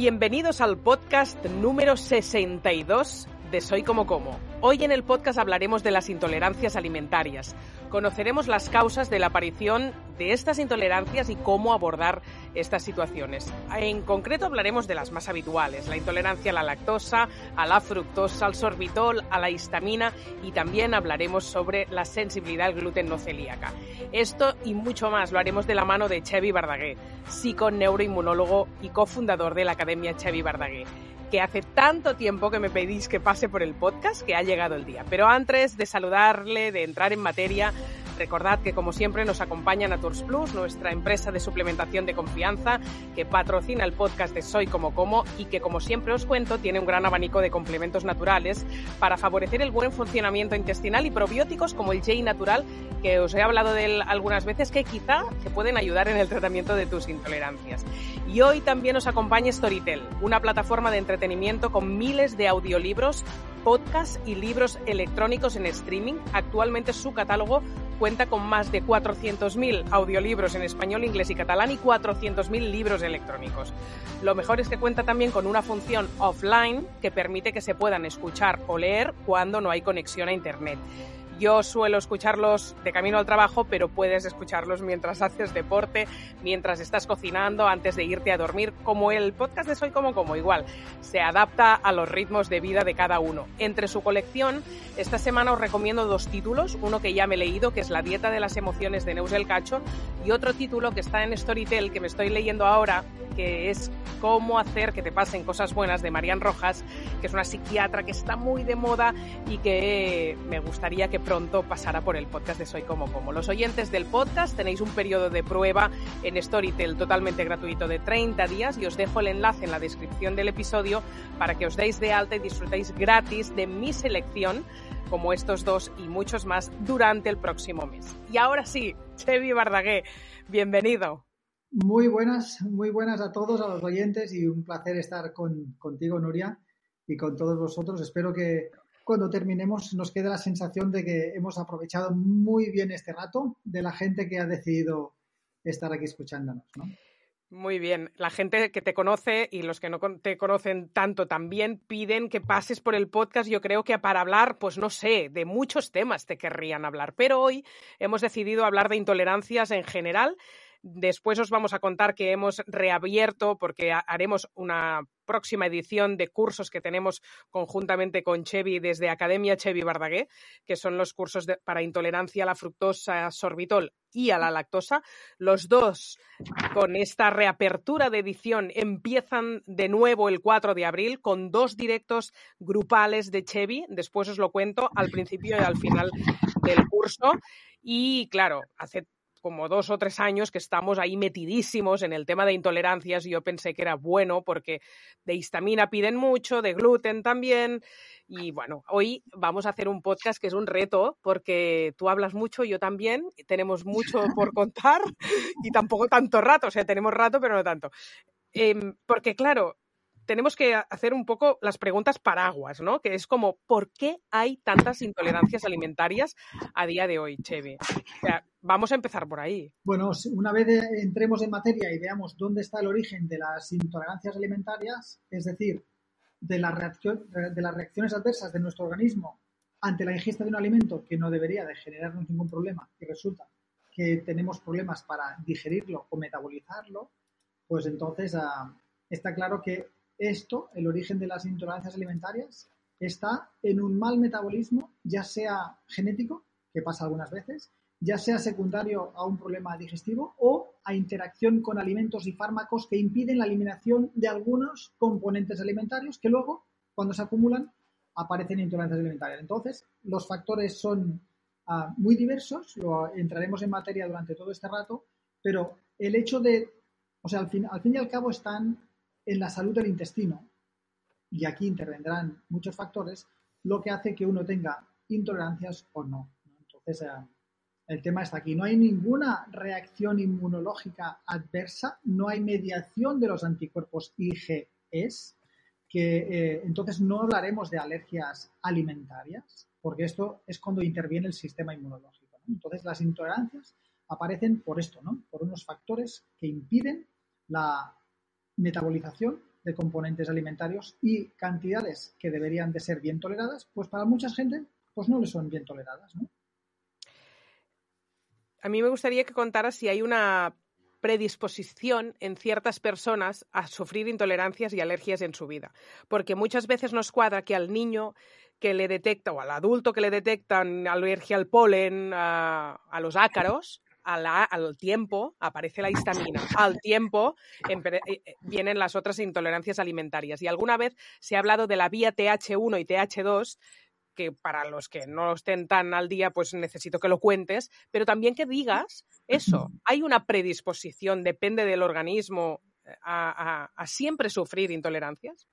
Bienvenidos al podcast número 62 de Soy como como. Hoy en el podcast hablaremos de las intolerancias alimentarias. Conoceremos las causas de la aparición de estas intolerancias y cómo abordar estas situaciones. En concreto hablaremos de las más habituales, la intolerancia a la lactosa, a la fructosa, al sorbitol, a la histamina y también hablaremos sobre la sensibilidad al gluten no celíaca. Esto y mucho más lo haremos de la mano de Chevy Bardagué, psiconeuroinmunólogo y cofundador de la Academia Chevy Bardagué que hace tanto tiempo que me pedís que pase por el podcast que ha llegado el día. Pero antes de saludarle, de entrar en materia, Recordad que como siempre nos acompaña Naturs Plus, nuestra empresa de suplementación de confianza que patrocina el podcast de Soy como como y que como siempre os cuento tiene un gran abanico de complementos naturales para favorecer el buen funcionamiento intestinal y probióticos como el J natural que os he hablado de él algunas veces que quizá te pueden ayudar en el tratamiento de tus intolerancias. Y hoy también os acompaña Storytel, una plataforma de entretenimiento con miles de audiolibros podcasts y libros electrónicos en streaming. Actualmente su catálogo cuenta con más de 400.000 audiolibros en español, inglés y catalán y 400.000 libros electrónicos. Lo mejor es que cuenta también con una función offline que permite que se puedan escuchar o leer cuando no hay conexión a Internet. Yo suelo escucharlos de camino al trabajo, pero puedes escucharlos mientras haces deporte, mientras estás cocinando, antes de irte a dormir, como el podcast de Soy como como igual. Se adapta a los ritmos de vida de cada uno. Entre su colección, esta semana os recomiendo dos títulos, uno que ya me he leído, que es La dieta de las emociones de Neus del Cacho, y otro título que está en Storytel, que me estoy leyendo ahora, que es Cómo hacer que te pasen cosas buenas de Marian Rojas, que es una psiquiatra que está muy de moda y que me gustaría que pronto pasara por el podcast de Soy Como Como. Los oyentes del podcast tenéis un periodo de prueba en Storytel totalmente gratuito de 30 días y os dejo el enlace en la descripción del episodio para que os deis de alta y disfrutéis gratis de mi selección como estos dos y muchos más durante el próximo mes. Y ahora sí, Chevy Bardagué, bienvenido. Muy buenas, muy buenas a todos, a los oyentes y un placer estar con, contigo, Nuria, y con todos vosotros. Espero que cuando terminemos nos quede la sensación de que hemos aprovechado muy bien este rato de la gente que ha decidido estar aquí escuchándonos. Muy bien. La gente que te conoce y los que no te conocen tanto también piden que pases por el podcast. Yo creo que para hablar, pues no sé, de muchos temas te querrían hablar. Pero hoy hemos decidido hablar de intolerancias en general Después os vamos a contar que hemos reabierto, porque haremos una próxima edición de cursos que tenemos conjuntamente con Chevy desde Academia Chevy Bardagué, que son los cursos para intolerancia a la fructosa, sorbitol y a la lactosa. Los dos, con esta reapertura de edición, empiezan de nuevo el 4 de abril con dos directos grupales de Chevy. Después os lo cuento al principio y al final del curso. Y claro, hace como dos o tres años que estamos ahí metidísimos en el tema de intolerancias y yo pensé que era bueno porque de histamina piden mucho, de gluten también. Y bueno, hoy vamos a hacer un podcast que es un reto porque tú hablas mucho, yo también, tenemos mucho por contar y tampoco tanto rato, o sea, tenemos rato pero no tanto. Em, porque claro, tenemos que hacer un poco las preguntas paraguas, ¿no? Que es como, ¿por qué hay tantas intolerancias alimentarias a día de hoy, Cheve? Vamos a empezar por ahí. Bueno, una vez entremos en materia y veamos dónde está el origen de las intolerancias alimentarias, es decir, de las reacciones adversas de nuestro organismo ante la ingesta de un alimento que no debería de generarnos ningún problema y resulta que tenemos problemas para digerirlo o metabolizarlo, pues entonces ah, está claro que esto, el origen de las intolerancias alimentarias, está en un mal metabolismo, ya sea genético, que pasa algunas veces, ya sea secundario a un problema digestivo o a interacción con alimentos y fármacos que impiden la eliminación de algunos componentes alimentarios que luego, cuando se acumulan, aparecen intolerancias alimentarias. Entonces, los factores son ah, muy diversos, lo entraremos en materia durante todo este rato, pero el hecho de, o sea, al fin, al fin y al cabo están en la salud del intestino, y aquí intervendrán muchos factores, lo que hace que uno tenga intolerancias o no. Entonces, eh, el tema está aquí. No hay ninguna reacción inmunológica adversa, no hay mediación de los anticuerpos IgEs, que eh, entonces no hablaremos de alergias alimentarias, porque esto es cuando interviene el sistema inmunológico. Entonces, las intolerancias aparecen por esto, ¿no? Por unos factores que impiden la metabolización de componentes alimentarios y cantidades que deberían de ser bien toleradas, pues para mucha gente pues no le son bien toleradas. ¿no? A mí me gustaría que contaras si hay una predisposición en ciertas personas a sufrir intolerancias y alergias en su vida. Porque muchas veces nos cuadra que al niño que le detecta o al adulto que le detectan alergia al polen, a, los ácaros, al tiempo aparece la histamina, al tiempo eh, eh, vienen las otras intolerancias alimentarias. Y alguna vez se ha hablado de la vía TH1 y TH2, que para los que no estén tan al día, pues necesito que lo cuentes, pero también que digas eso. Hay una predisposición, depende del organismo, eh, a, siempre sufrir intolerancias.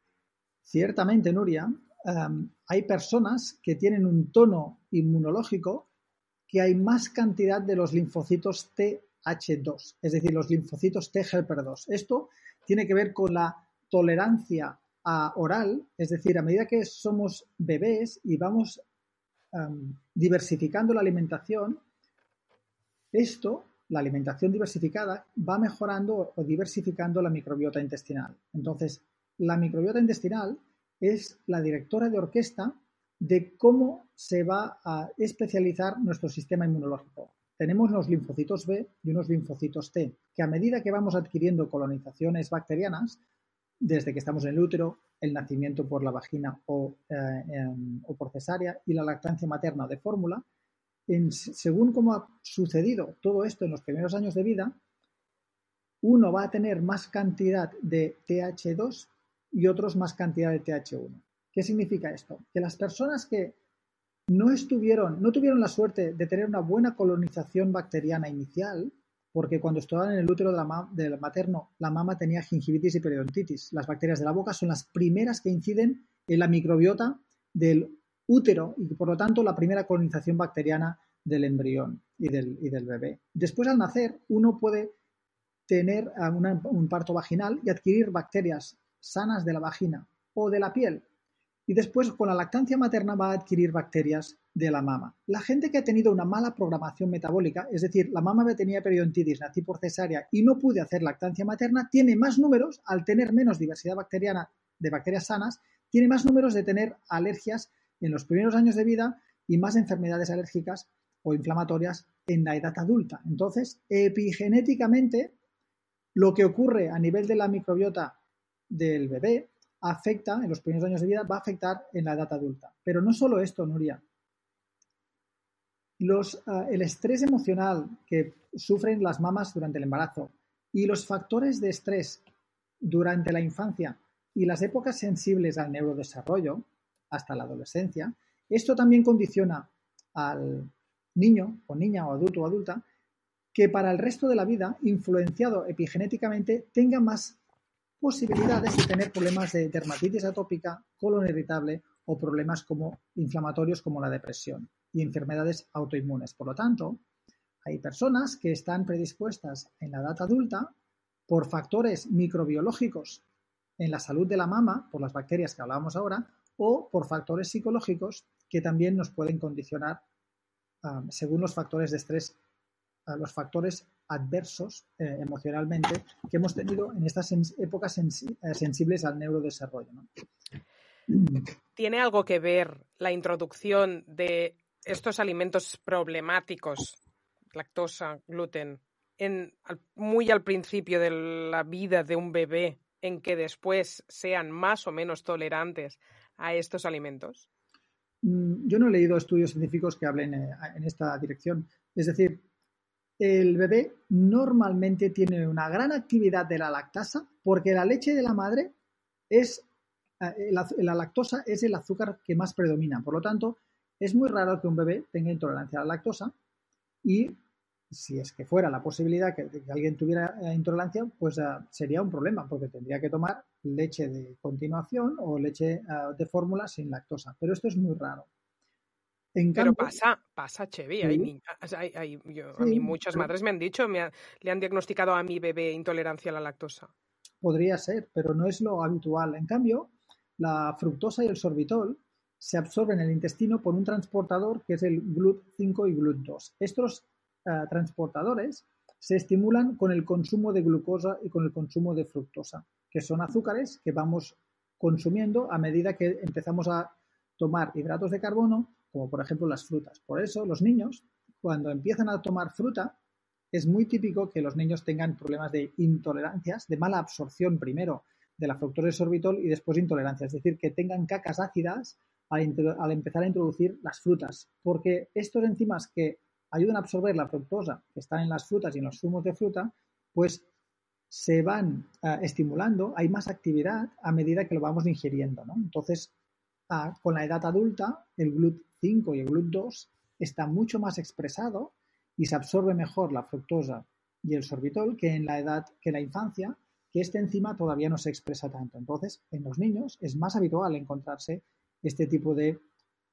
Ciertamente, Nuria, em, hay personas que tienen un tono inmunológico que hay más cantidad de los linfocitos TH2, es decir, los linfocitos T helper 2. Esto tiene que ver con la tolerancia a oral, es decir, a medida que somos bebés y vamos diversificando la alimentación, esto, la alimentación diversificada, va mejorando o diversificando la microbiota intestinal. Entonces, la microbiota intestinal es la directora de orquesta de cómo se va a especializar nuestro sistema inmunológico. Tenemos los linfocitos B y unos linfocitos T, que a medida que vamos adquiriendo colonizaciones bacterianas, desde que estamos en el útero, el nacimiento por la vagina o, eh, em, por cesárea y la lactancia materna de fórmula, según cómo ha sucedido todo esto en los primeros años de vida, uno va a tener más cantidad de TH2 y otros más cantidad de TH1. ¿Qué significa esto? Que las personas que no estuvieron, no tuvieron la suerte de tener una buena colonización bacteriana inicial, porque cuando estaban en el útero del materno, la mama tenía gingivitis y periodontitis. Las bacterias de la boca son las primeras que inciden en la microbiota del útero y por lo tanto la primera colonización bacteriana del embrión y del, y del bebé. Después al nacer uno puede tener un parto vaginal y adquirir bacterias sanas de la vagina o de la piel y después con la lactancia materna va a adquirir bacterias de la mama. La gente que ha tenido una mala programación metabólica, es decir, la mama tenía periodontitis, nací por cesárea y no pude hacer lactancia materna, tiene más números, al tener menos diversidad bacteriana de bacterias sanas, tiene más números de tener alergias en los primeros años de vida y más enfermedades alérgicas o inflamatorias en la edad adulta. Entonces, epigenéticamente, lo que ocurre a nivel de la microbiota del bebé afecta en los primeros años de vida, va a afectar en la edad adulta. Pero no solo esto, Nuria. Ah, el estrés emocional que sufren las mamas durante el embarazo y los factores de estrés durante la infancia y las épocas sensibles al neurodesarrollo, hasta la adolescencia, esto también condiciona al niño o niña o adulto o adulta que para el resto de la vida, influenciado epigenéticamente, tenga más posibilidades de tener problemas de dermatitis atópica, colon irritable o problemas como inflamatorios como la depresión y enfermedades autoinmunes. Por lo tanto, hay personas que están predispuestas en la edad adulta por factores microbiológicos en la salud de la mama, por las bacterias que hablábamos ahora, o por factores psicológicos que también nos pueden condicionar ah, según los factores de estrés, ah, los factores adversos eh, emocionalmente que hemos tenido en estas épocas eh, sensibles al neurodesarrollo. ¿Tiene algo que ver la introducción de estos alimentos problemáticos, lactosa, gluten, en, muy al principio de la vida de un bebé, en que después sean más o menos tolerantes a estos alimentos? Mm, yo no he leído estudios científicos que hablen eh, en esta dirección. Es decir, el bebé normalmente tiene una gran actividad de la lactasa porque la leche de la madre es, eh, la, lactosa es el azúcar que más predomina. Por lo tanto, es muy raro que un bebé tenga intolerancia a la lactosa y si es que fuera la posibilidad que, alguien tuviera eh, intolerancia, pues eh, sería un problema porque tendría que tomar leche de continuación o leche de fórmula sin lactosa. Pero esto es muy raro. Pero pasa, pasa, Chevy. a mí muchas madres me han dicho, me le han diagnosticado a mi bebé intolerancia a la lactosa. Podría ser, pero no es lo habitual. En cambio, la fructosa y el sorbitol se absorben en el intestino por un transportador que es el GLUT5 y GLUT2. Estos eh, transportadores se estimulan con el consumo de glucosa y con el consumo de fructosa. que son azúcares que vamos consumiendo a medida que empezamos a tomar hidratos de carbono, como por ejemplo las frutas. Por eso los niños, cuando empiezan a tomar fruta, es muy típico que los niños tengan problemas de intolerancias, de mala absorción primero de la fructosa y sorbitol y después intolerancia, es decir, que tengan cacas ácidas al, empezar a introducir las frutas, porque estos enzimas que ayudan a absorber la fructosa que están en las frutas y en los zumos de fruta, pues se van eh, estimulando, hay más actividad a medida que lo vamos ingiriendo. Entonces, ah, con la edad adulta, el GLUT5 y el GLUT2 está mucho más expresado y se absorbe mejor la fructosa y el sorbitol que en la edad, que en la infancia, que este enzima todavía no se expresa tanto. Entonces, en los niños es más habitual encontrarse este tipo de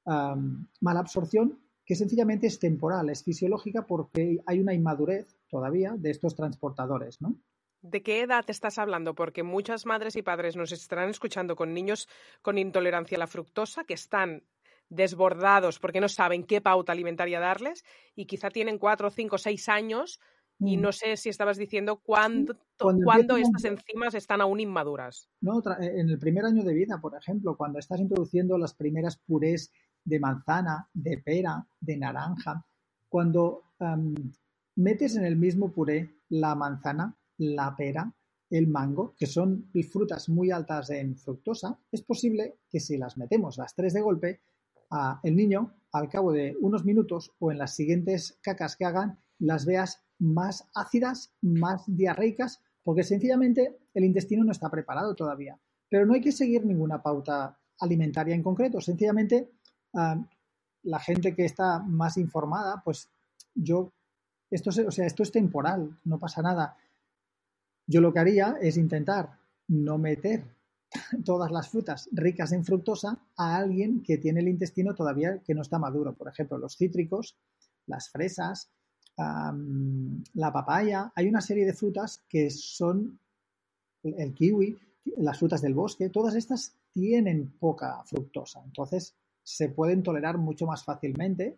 mala absorción que sencillamente es temporal, es fisiológica porque hay una inmadurez todavía de estos transportadores, ¿no? ¿De qué edad estás hablando? Porque muchas madres y padres nos estarán escuchando con niños con intolerancia a la fructosa que están desbordados porque no saben qué pauta alimentaria darles y quizá tienen cuatro, cinco, seis años y mm. no sé si estabas diciendo cuándo, cuándo estas enzimas están aún inmaduras. No, eh, en el primer año de vida, por ejemplo, cuando estás introduciendo las primeras purés de manzana, de pera, de naranja, cuando metes en el mismo puré la manzana, la pera, el mango, que son frutas muy altas en fructosa, es posible que si las metemos las tres de golpe, el niño, al cabo de unos minutos o en las siguientes cacas que hagan, las veas más ácidas, más diarreicas, porque sencillamente el intestino no está preparado todavía. Pero no hay que seguir ninguna pauta alimentaria en concreto, sencillamente la gente que está más informada, pues yo, esto, o sea, esto es temporal, no pasa nada. Yo lo que haría es intentar no meter todas las frutas ricas en fructosa a alguien que tiene el intestino todavía que no está maduro. Por ejemplo, los cítricos, las fresas, la papaya. Hay una serie de frutas que son el kiwi, las frutas del bosque. Todas estas tienen poca fructosa. Entonces se pueden tolerar mucho más fácilmente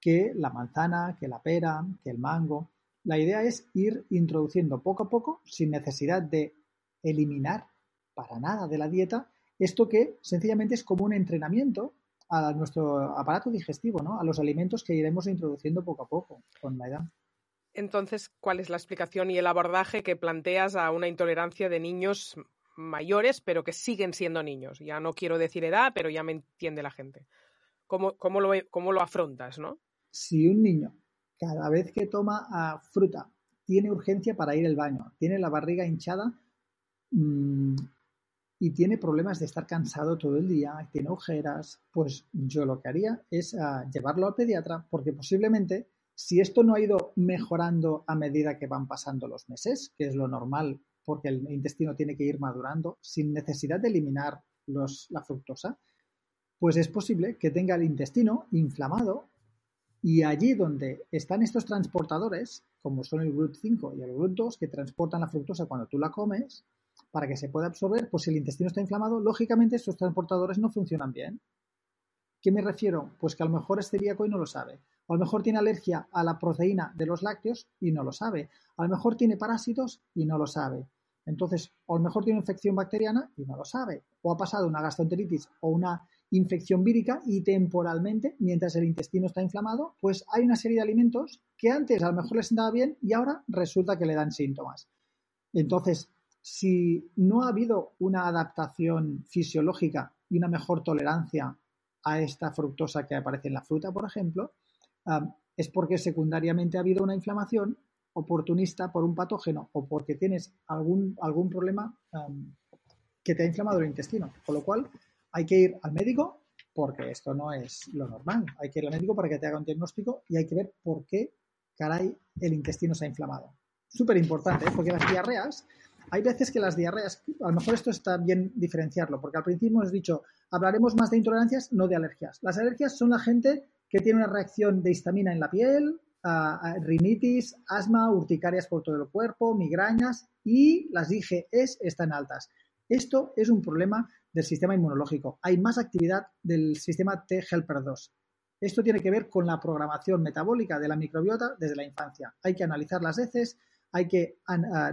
que la manzana, que la pera, que el mango. La idea es ir introduciendo poco a poco, sin necesidad de eliminar para nada de la dieta, esto que sencillamente es como un entrenamiento a nuestro aparato digestivo, ¿no? A los alimentos que iremos introduciendo poco a poco con la edad. Entonces, ¿cuál es la explicación y el abordaje que planteas a una intolerancia de niños mayores, pero que siguen siendo niños? Ya no quiero decir edad, pero ya me entiende la gente. ¿Cómo, cómo, lo, cómo lo, afrontas, no? Si un niño cada vez que toma ah, fruta tiene urgencia para ir al baño, tiene la barriga hinchada, mmm, y tiene problemas de estar cansado todo el día, tiene ojeras, pues yo lo que haría es ah, llevarlo al pediatra porque posiblemente si esto no ha ido mejorando a medida que van pasando los meses, que es lo normal porque el intestino tiene que ir madurando sin necesidad de eliminar los, la fructosa, pues es posible que tenga el intestino inflamado y allí donde están estos transportadores, como son el GLUT5 y el GLUT2, que transportan la fructosa cuando tú la comes, para que se pueda absorber, pues si el intestino está inflamado, lógicamente estos transportadores no funcionan bien. ¿Qué me refiero? Pues que a lo mejor es celíaco y no lo sabe. A lo mejor tiene alergia a la proteína de los lácteos y no lo sabe. A lo mejor tiene parásitos y no lo sabe. Entonces, a lo mejor tiene infección bacteriana y no lo sabe. O ha pasado una gastroenteritis o una infección vírica y temporalmente, mientras el intestino está inflamado, pues hay una serie de alimentos que antes a lo mejor les sentaba bien y ahora resulta que le dan síntomas. Entonces, si no ha habido una adaptación fisiológica y una mejor tolerancia a esta fructosa que aparece en la fruta, por ejemplo, es porque secundariamente ha habido una inflamación oportunista por un patógeno o porque tienes algún, algún problema que te ha inflamado el intestino. Con lo cual, hay que ir al médico porque esto no es lo normal. Hay que ir al médico para que te haga un diagnóstico y hay que ver por qué, caray, el intestino se ha inflamado. Súper importante, ¿eh? porque las diarreas hay veces que las diarreas, a lo mejor esto está bien diferenciarlo, porque al principio hemos dicho, hablaremos más de intolerancias, no de alergias. Las alergias son la gente que tiene una reacción de histamina en la piel, rinitis, asma, urticarias por todo el cuerpo, migrañas y las IgEs están altas. Esto es un problema del sistema inmunológico. Hay más actividad del sistema T-helper 2. Esto tiene que ver con la programación metabólica de la microbiota desde la infancia. Hay que analizar las heces, hay que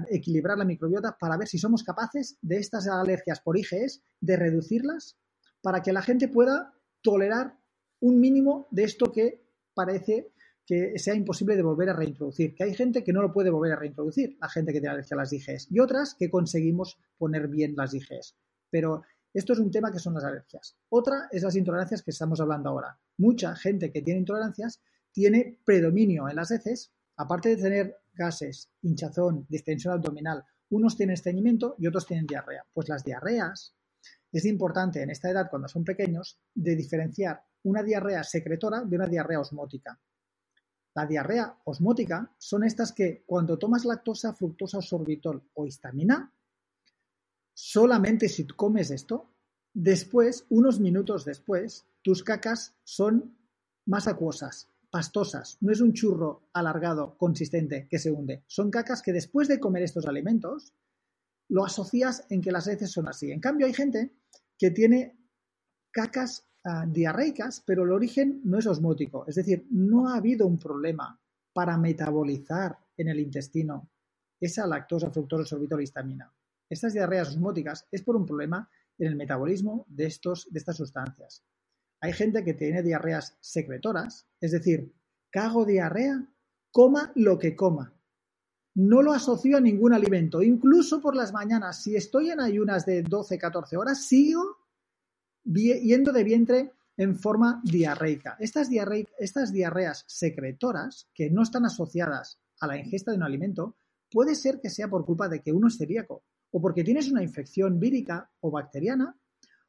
equilibrar la microbiota para ver si somos capaces de estas alergias por IgEs, de reducirlas para que la gente pueda tolerar un mínimo de esto que parece que sea imposible de volver a reintroducir. Que hay gente que no lo puede volver a reintroducir, la gente que tiene alergia a las IgEs, y otras que conseguimos poner bien las IgEs. Pero esto es un tema que son las alergias. Otra es las intolerancias que estamos hablando ahora. Mucha gente que tiene intolerancias tiene predominio en las heces, aparte de tener gases, hinchazón, distensión abdominal, unos tienen estreñimiento y otros tienen diarrea. Pues las diarreas es importante en esta edad, cuando son pequeños, de diferenciar una diarrea secretora de una diarrea osmótica. La diarrea osmótica son estas que cuando tomas lactosa, fructosa, sorbitol o histamina, solamente si comes esto, después, unos minutos después, tus cacas son más acuosas, pastosas. No es un churro alargado, consistente, que se hunde. Son cacas que después de comer estos alimentos, lo asocias en que las heces son así. En cambio, hay gente que tiene cacas ah, diarreicas, pero el origen no es osmótico. Es decir, no ha habido un problema para metabolizar en el intestino esa lactosa, fructosa, sorbitol histamina. Estas diarreas osmóticas es por un problema en el metabolismo de, estos, de estas sustancias. Hay gente que tiene diarreas secretoras, es decir, cago diarrea, coma lo que coma. No lo asocio a ningún alimento. Incluso por las mañanas, si estoy en ayunas de 12-14 horas, sigo yendo de vientre en forma diarreica. Estas, estas diarreas secretoras, que no están asociadas a la ingesta de un alimento, puede ser que sea por culpa de que uno es celíaco, o porque tienes una infección vírica o bacteriana,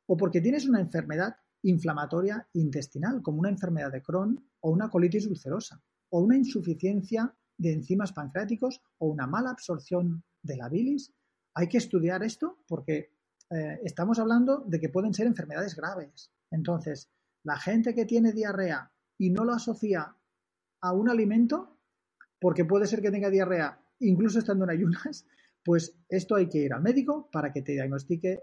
o porque tienes una enfermedad inflamatoria intestinal, como una enfermedad de Crohn o una colitis ulcerosa, o una insuficiencia de enzimas pancreáticos o una mala absorción de la bilis. Hay que estudiar esto porque eh, estamos hablando de que pueden ser enfermedades graves. Entonces, la gente que tiene diarrea y no lo asocia a un alimento, porque puede ser que tenga diarrea incluso estando en ayunas, pues esto hay que ir al médico para que te diagnostique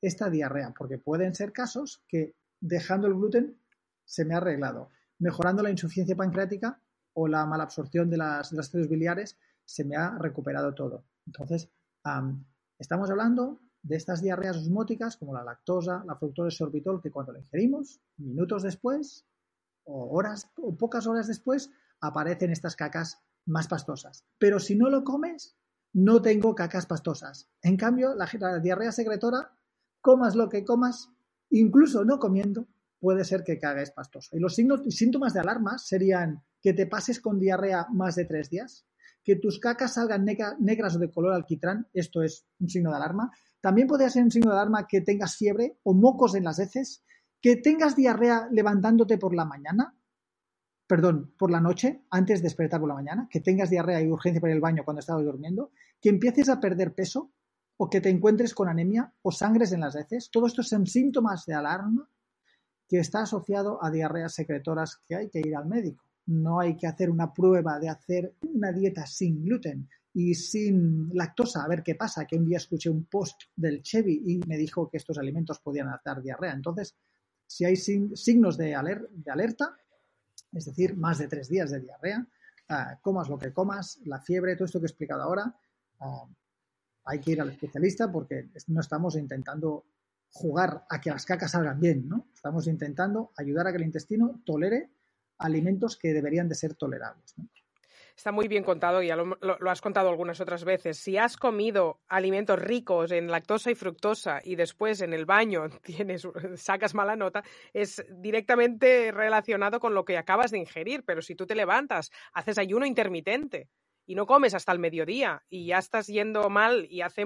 esta diarrea, porque pueden ser casos que dejando el gluten se me ha arreglado. Mejorando la insuficiencia pancreática o la mala absorción de las, de biliares, se me ha recuperado todo. Entonces, estamos hablando de estas diarreas osmóticas como la lactosa, la fructosa y sorbitol, que cuando la ingerimos, minutos después o horas o pocas horas después, aparecen estas cacas más pastosas. Pero si no lo comes, no tengo cacas pastosas. En cambio, la, la diarrea secretora, comas lo que comas, incluso no comiendo, puede ser que cagues pastoso. Y los síntomas de alarma serían que te pases con diarrea más de tres días, que tus cacas salgan negras o de color alquitrán, esto es un signo de alarma. También podría ser un signo de alarma que tengas fiebre o mocos en las heces, que tengas diarrea levantándote por la mañana, perdón, por la noche, antes de despertar por la mañana, que tengas diarrea y urgencia para ir al baño cuando estabas durmiendo, que empieces a perder peso, o que te encuentres con anemia o sangres en las heces. Todo esto son síntomas de alarma que está asociado a diarreas secretoras que hay que ir al médico. No hay que hacer una prueba de hacer una dieta sin gluten y sin lactosa, a ver qué pasa, que un día escuché un post del Chevy y me dijo que estos alimentos podían dar diarrea. Entonces, si hay signos de, alerta, es decir, más de tres días de diarrea, ah, comas lo que comas, la fiebre, todo esto que he explicado ahora, ah, hay que ir al especialista porque no estamos intentando jugar a que las cacas salgan bien, ¿no? Estamos intentando ayudar a que el intestino tolere alimentos que deberían de ser tolerables. Está muy bien contado, ya lo, has contado algunas otras veces. Si has comido alimentos ricos en lactosa y fructosa y después en el baño tienes, sacas mala nota, es directamente relacionado con lo que acabas de ingerir. Pero si tú te levantas, haces ayuno intermitente, y no comes hasta el mediodía y ya estás yendo mal y hace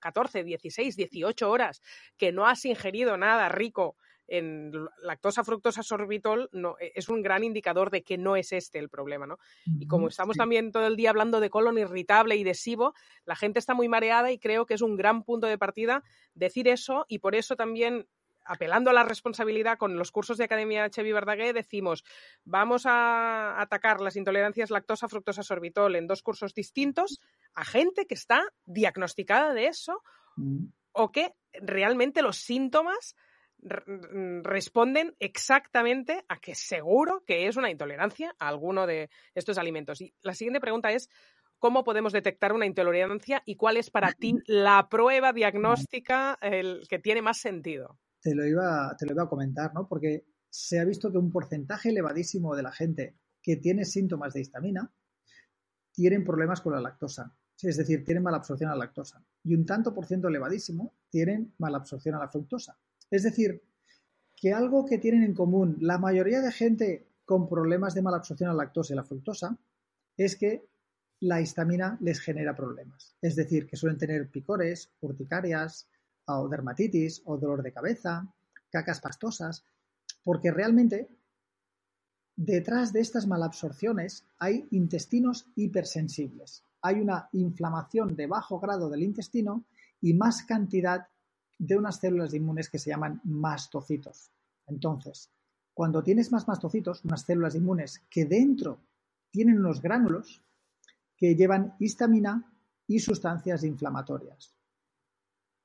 14, 16, 18 horas que no has ingerido nada rico en lactosa, fructosa, sorbitol, no, e, es un gran indicador de que no es este el problema, ¿no? Y como estamos también todo el día hablando de colon irritable y de SIBO, la gente está muy mareada y creo que es un gran punto de partida decir eso y por eso también apelando a la responsabilidad con los cursos de Academia Chevi Verdaguer, decimos, vamos a atacar las intolerancias lactosa, fructosa, sorbitol en dos cursos distintos a gente que está diagnosticada de eso mm. o que realmente los síntomas responden exactamente a que seguro que es una intolerancia a alguno de estos alimentos. Y la siguiente pregunta es, cómo podemos detectar una intolerancia y cuál es para ti la prueba diagnóstica el, que tiene más sentido. Te lo, iba, te lo iba a comentar, ¿no? Porque se ha visto que un porcentaje elevadísimo de la gente que tiene síntomas de histamina tienen problemas con la lactosa. Es decir, tienen mala absorción a la lactosa. Y un tanto por ciento elevadísimo tienen mala absorción a la fructosa. Es decir, que algo que tienen en común la mayoría de gente con problemas de mala absorción a la lactosa y la fructosa es que la histamina les genera problemas. Es decir, que suelen tener picores, urticarias, o dermatitis, o dolor de cabeza, cacas pastosas, porque realmente detrás de estas malabsorciones hay intestinos hipersensibles. Hay una inflamación de bajo grado del intestino y más cantidad de unas células inmunes que se llaman mastocitos. Entonces, cuando tienes más mastocitos, unas células inmunes que dentro tienen unos gránulos que llevan histamina y sustancias inflamatorias.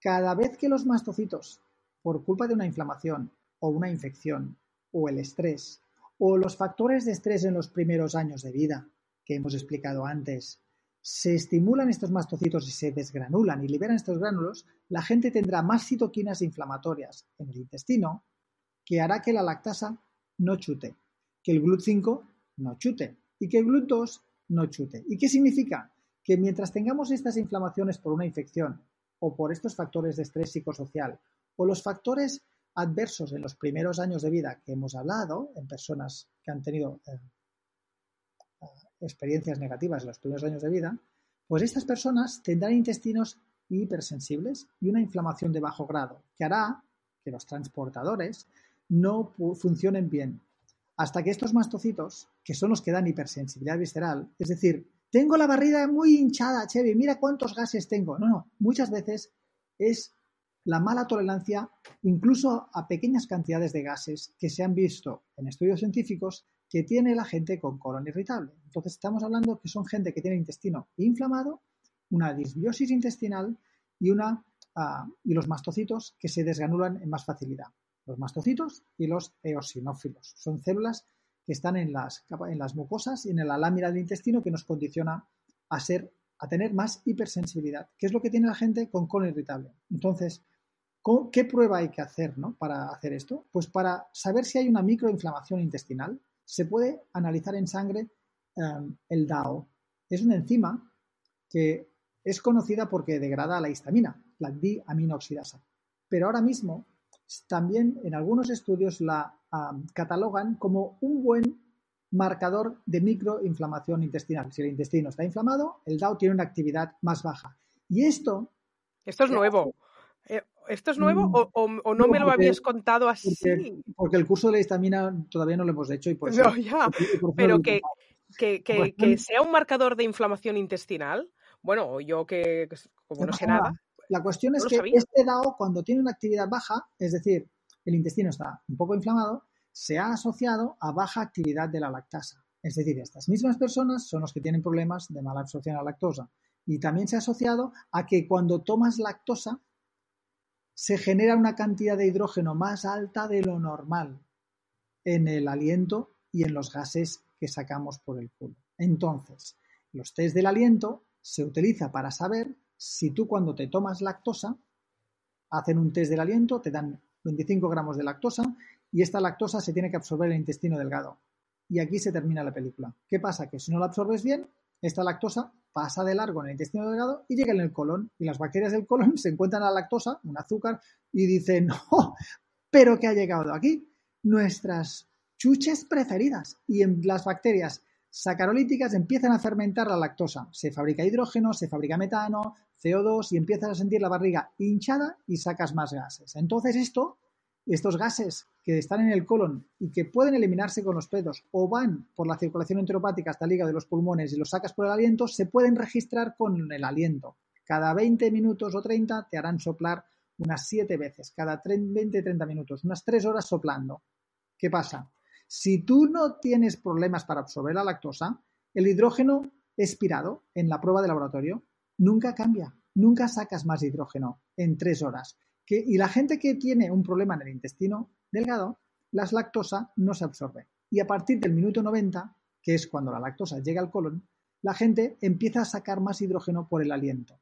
Cada vez que los mastocitos, por culpa de una inflamación o una infección o el estrés o los factores de estrés en los primeros años de vida que hemos explicado antes, se estimulan estos mastocitos y se desgranulan y liberan estos gránulos, la gente tendrá más citoquinas inflamatorias en el intestino que hará que la lactasa no chute, que el GLUT5 no chute y que el GLUT2 no chute. ¿Y qué significa? Que mientras tengamos estas inflamaciones por una infección o por estos factores de estrés psicosocial o los factores adversos en los primeros años de vida que hemos hablado en personas que han tenido eh, eh, experiencias negativas en los primeros años de vida, pues estas personas tendrán intestinos hipersensibles y una inflamación de bajo grado que hará que los transportadores no funcionen bien hasta que estos mastocitos, que son los que dan hipersensibilidad visceral, es decir, tengo la barriga muy hinchada, Chevy, mira cuántos gases tengo. No, no, muchas veces es la mala tolerancia incluso a pequeñas cantidades de gases que se han visto en estudios científicos que tiene la gente con colon irritable. Entonces estamos hablando que son gente que tiene intestino inflamado, una disbiosis intestinal y, una, ah, y los mastocitos que se desgranulan en más facilidad los mastocitos y los eosinófilos. Son células que están en las, en las mucosas y en la lámina del intestino que nos condiciona a, ser, a tener más hipersensibilidad, que es lo que tiene la gente con colon irritable. Entonces, ¿qué prueba hay que hacer para hacer esto? Pues para saber si hay una microinflamación intestinal, se puede analizar en sangre em, el DAO. Es una enzima que es conocida porque degrada la histamina, la diaminoxidasa. Pero ahora mismo también en algunos estudios la catalogan como un buen marcador de microinflamación intestinal. Si el intestino está inflamado, el DAO tiene una actividad más baja. Y esto... Esto es nuevo. Eh, ¿Esto es nuevo mm, o, no, me lo habías contado así? Porque, el curso de la histamina todavía no lo hemos hecho y por eso... No, ya, pero que, que, sea un marcador de inflamación intestinal, bueno, yo que como no sé nada... La cuestión es que este DAO, cuando tiene una actividad baja, es decir, el intestino está un poco inflamado, se ha asociado a baja actividad de la lactasa. Es decir, estas mismas personas son los que tienen problemas de mala absorción a la lactosa. Y también se ha asociado a que cuando tomas lactosa se genera una cantidad de hidrógeno más alta de lo normal en el aliento y en los gases que sacamos por el culo. Entonces, los test del aliento se utiliza para saber si tú cuando te tomas lactosa, hacen un test del aliento, te dan 25 gramos de lactosa y esta lactosa se tiene que absorber en el intestino delgado. Y aquí se termina la película. ¿Qué pasa? Que si no la absorbes bien, esta lactosa pasa de largo en el intestino delgado y llega en el colon. Y las bacterias del colon se encuentran la lactosa, un azúcar, y dicen, ¡oh! ¿Pero qué ha llegado aquí? Nuestras chuches preferidas. Y en las bacterias sacarolíticas empiezan a fermentar la lactosa. Se fabrica hidrógeno, se fabrica metano, CO2 y empiezas a sentir la barriga hinchada y sacas más gases. Entonces esto, estos gases que están en el colon y que pueden eliminarse con los pedos o van por la circulación enteropática hasta el hígado de los pulmones y los sacas por el aliento, se pueden registrar con el aliento. Cada 20 minutos o 30 te harán soplar unas 7 veces, cada 20-30 minutos, unas 3 horas soplando. ¿Qué pasa? Si tú no tienes problemas para absorber la lactosa, el hidrógeno expirado en la prueba de laboratorio nunca cambia, nunca sacas más hidrógeno en tres horas. y la gente que tiene un problema en el intestino delgado, la lactosa no se absorbe. Y a partir del minuto 90, que es cuando la lactosa llega al colon, la gente empieza a sacar más hidrógeno por el aliento.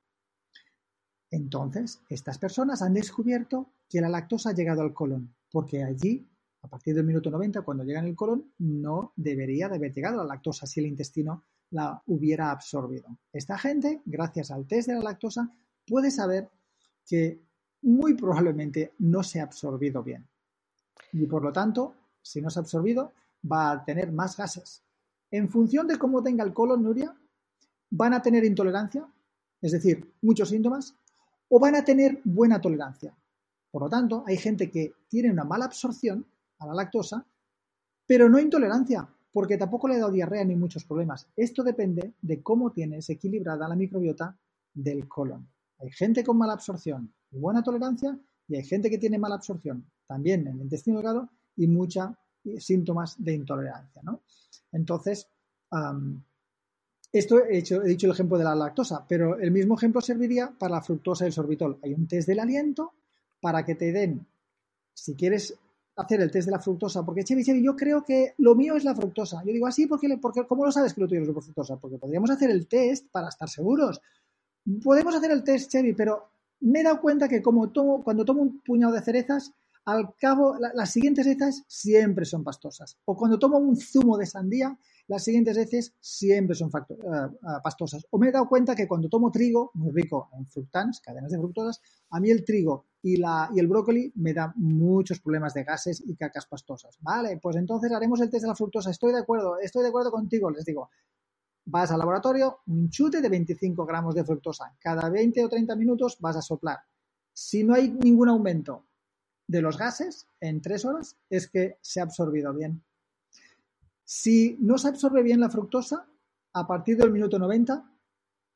Entonces, estas personas han descubierto que la lactosa ha llegado al colon, porque allí, a partir del minuto 90, cuando llega en el colon, no debería de haber llegado la lactosa si el intestino la hubiera absorbido. Esta gente, gracias al test de la lactosa, puede saber que muy probablemente no se ha absorbido bien. Y por lo tanto, si no se ha absorbido, va a tener más gases. En función de cómo tenga el colon, Nuria, van a tener intolerancia, es decir, muchos síntomas, o van a tener buena tolerancia. Por lo tanto, hay gente que tiene una mala absorción a la lactosa, pero no intolerancia, porque tampoco le ha dado diarrea ni muchos problemas. Esto depende de cómo tienes equilibrada la microbiota del colon. Hay gente con mala absorción y buena tolerancia, y hay gente que tiene mala absorción también en el intestino delgado y muchos síntomas de intolerancia. Entonces, esto he, he, dicho el ejemplo de la lactosa, pero el mismo ejemplo serviría para la fructosa y el sorbitol. Hay un test del aliento para que te den, si quieres hacer el test de la fructosa, porque Chevy, Chevy, yo creo que lo mío es la fructosa. Yo digo así, ¿por porque, ¿cómo lo sabes que lo tuyo es la fructosa? Porque podríamos hacer el test para estar seguros. Podemos hacer el test, Chevy, pero me he dado cuenta que como tomo, cuando tomo un puñado de cerezas, al cabo, las siguientes veces siempre son pastosas. O cuando tomo un zumo de sandía, las siguientes veces siempre son eh, eh, pastosas. O me he dado cuenta que cuando tomo trigo, muy rico en fructans, cadenas de fructosas, a mí el trigo y, la, y el brócoli me da muchos problemas de gases y cacas pastosas. Vale, pues entonces haremos el test de la fructosa. Estoy de acuerdo, estoy de acuerdo contigo, les digo. Vas al laboratorio, un chute de 25 gramos de fructosa. Cada 20 o 30 minutos vas a soplar. Si no hay ningún aumento de los gases en tres horas, es que se ha absorbido bien. Si no se absorbe bien la fructosa, a partir del minuto 90,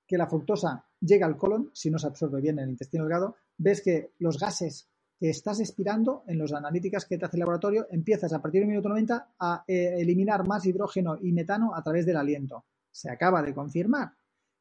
que la fructosa llega al colon, si no se absorbe bien en el intestino delgado, ves que los gases que estás expirando en las analíticas que te hace el laboratorio, empiezas a partir del minuto 90 a eh, eliminar más hidrógeno y metano a través del aliento. Se acaba de confirmar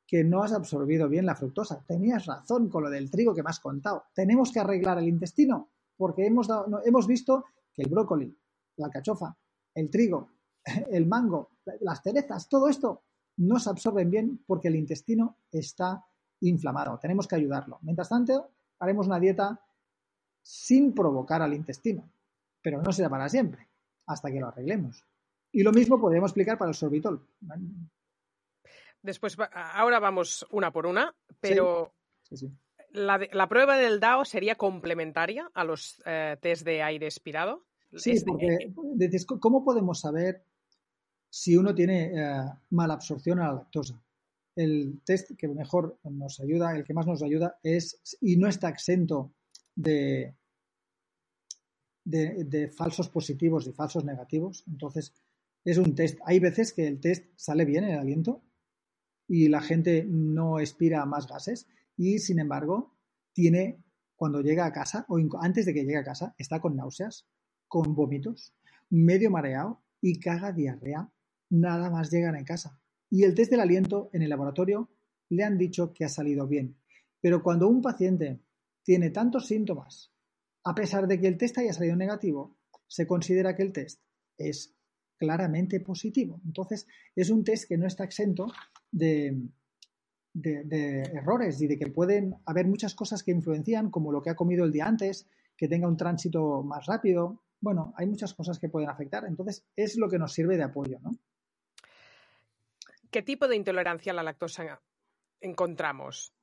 que no has absorbido bien la fructosa. Tenías razón con lo del trigo que me has contado. Tenemos que arreglar el intestino porque hemos, hemos visto que el brócoli, la cachofa, el trigo, el mango, las cerezas, todo esto no se absorben bien porque el intestino está inflamado. Tenemos que ayudarlo. Mientras tanto, haremos una dieta sin provocar al intestino, pero no será para siempre, hasta que lo arreglemos. Y lo mismo podemos explicar para el sorbitol. Después, ahora vamos una por una, pero La, prueba del DAO sería complementaria a los eh, test de aire expirado. Sí, porque ¿cómo podemos saber si uno tiene eh, mala absorción a la lactosa. El test que mejor nos ayuda, el que más nos ayuda es, y no está exento de, de, falsos positivos y falsos negativos. Entonces, es un test. Hay veces que el test sale bien en el aliento y la gente no expira más gases y, sin embargo, tiene, cuando llega a casa o antes de que llegue a casa, está con náuseas, con vómitos, medio mareado y caga diarrea nada más llegan a casa. Y el test del aliento en el laboratorio le han dicho que ha salido bien. Pero cuando un paciente tiene tantos síntomas, a pesar de que el test haya salido negativo, se considera que el test es claramente positivo. Entonces, es un test que no está exento de, errores y de que pueden haber muchas cosas que influencian, como lo que ha comido el día antes, que tenga un tránsito más rápido. Bueno, hay muchas cosas que pueden afectar. Entonces, es lo que nos sirve de apoyo, ¿no? ¿Qué tipo de intolerancia a la lactosa encontramos?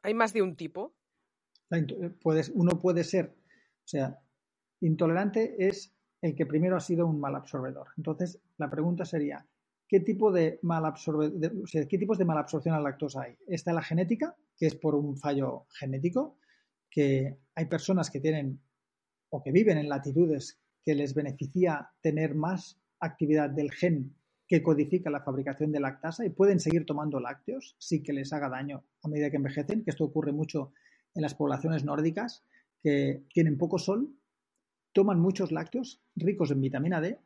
¿Hay más de un tipo? Eh, uno puede ser, o sea, intolerante es el que primero ha sido un mal absorbedor. Entonces, la pregunta sería, ¿qué tipo de mal o sea, qué tipos de mala absorción a la lactosa hay? Está la genética, que es por un fallo genético, que hay personas que tienen o que viven en latitudes que les beneficia tener más actividad del gen que codifica la fabricación de lactasa y pueden seguir tomando lácteos sin que les haga daño a medida que envejecen, que esto ocurre mucho en las poblaciones nórdicas que tienen poco sol, toman muchos lácteos ricos en vitamina D,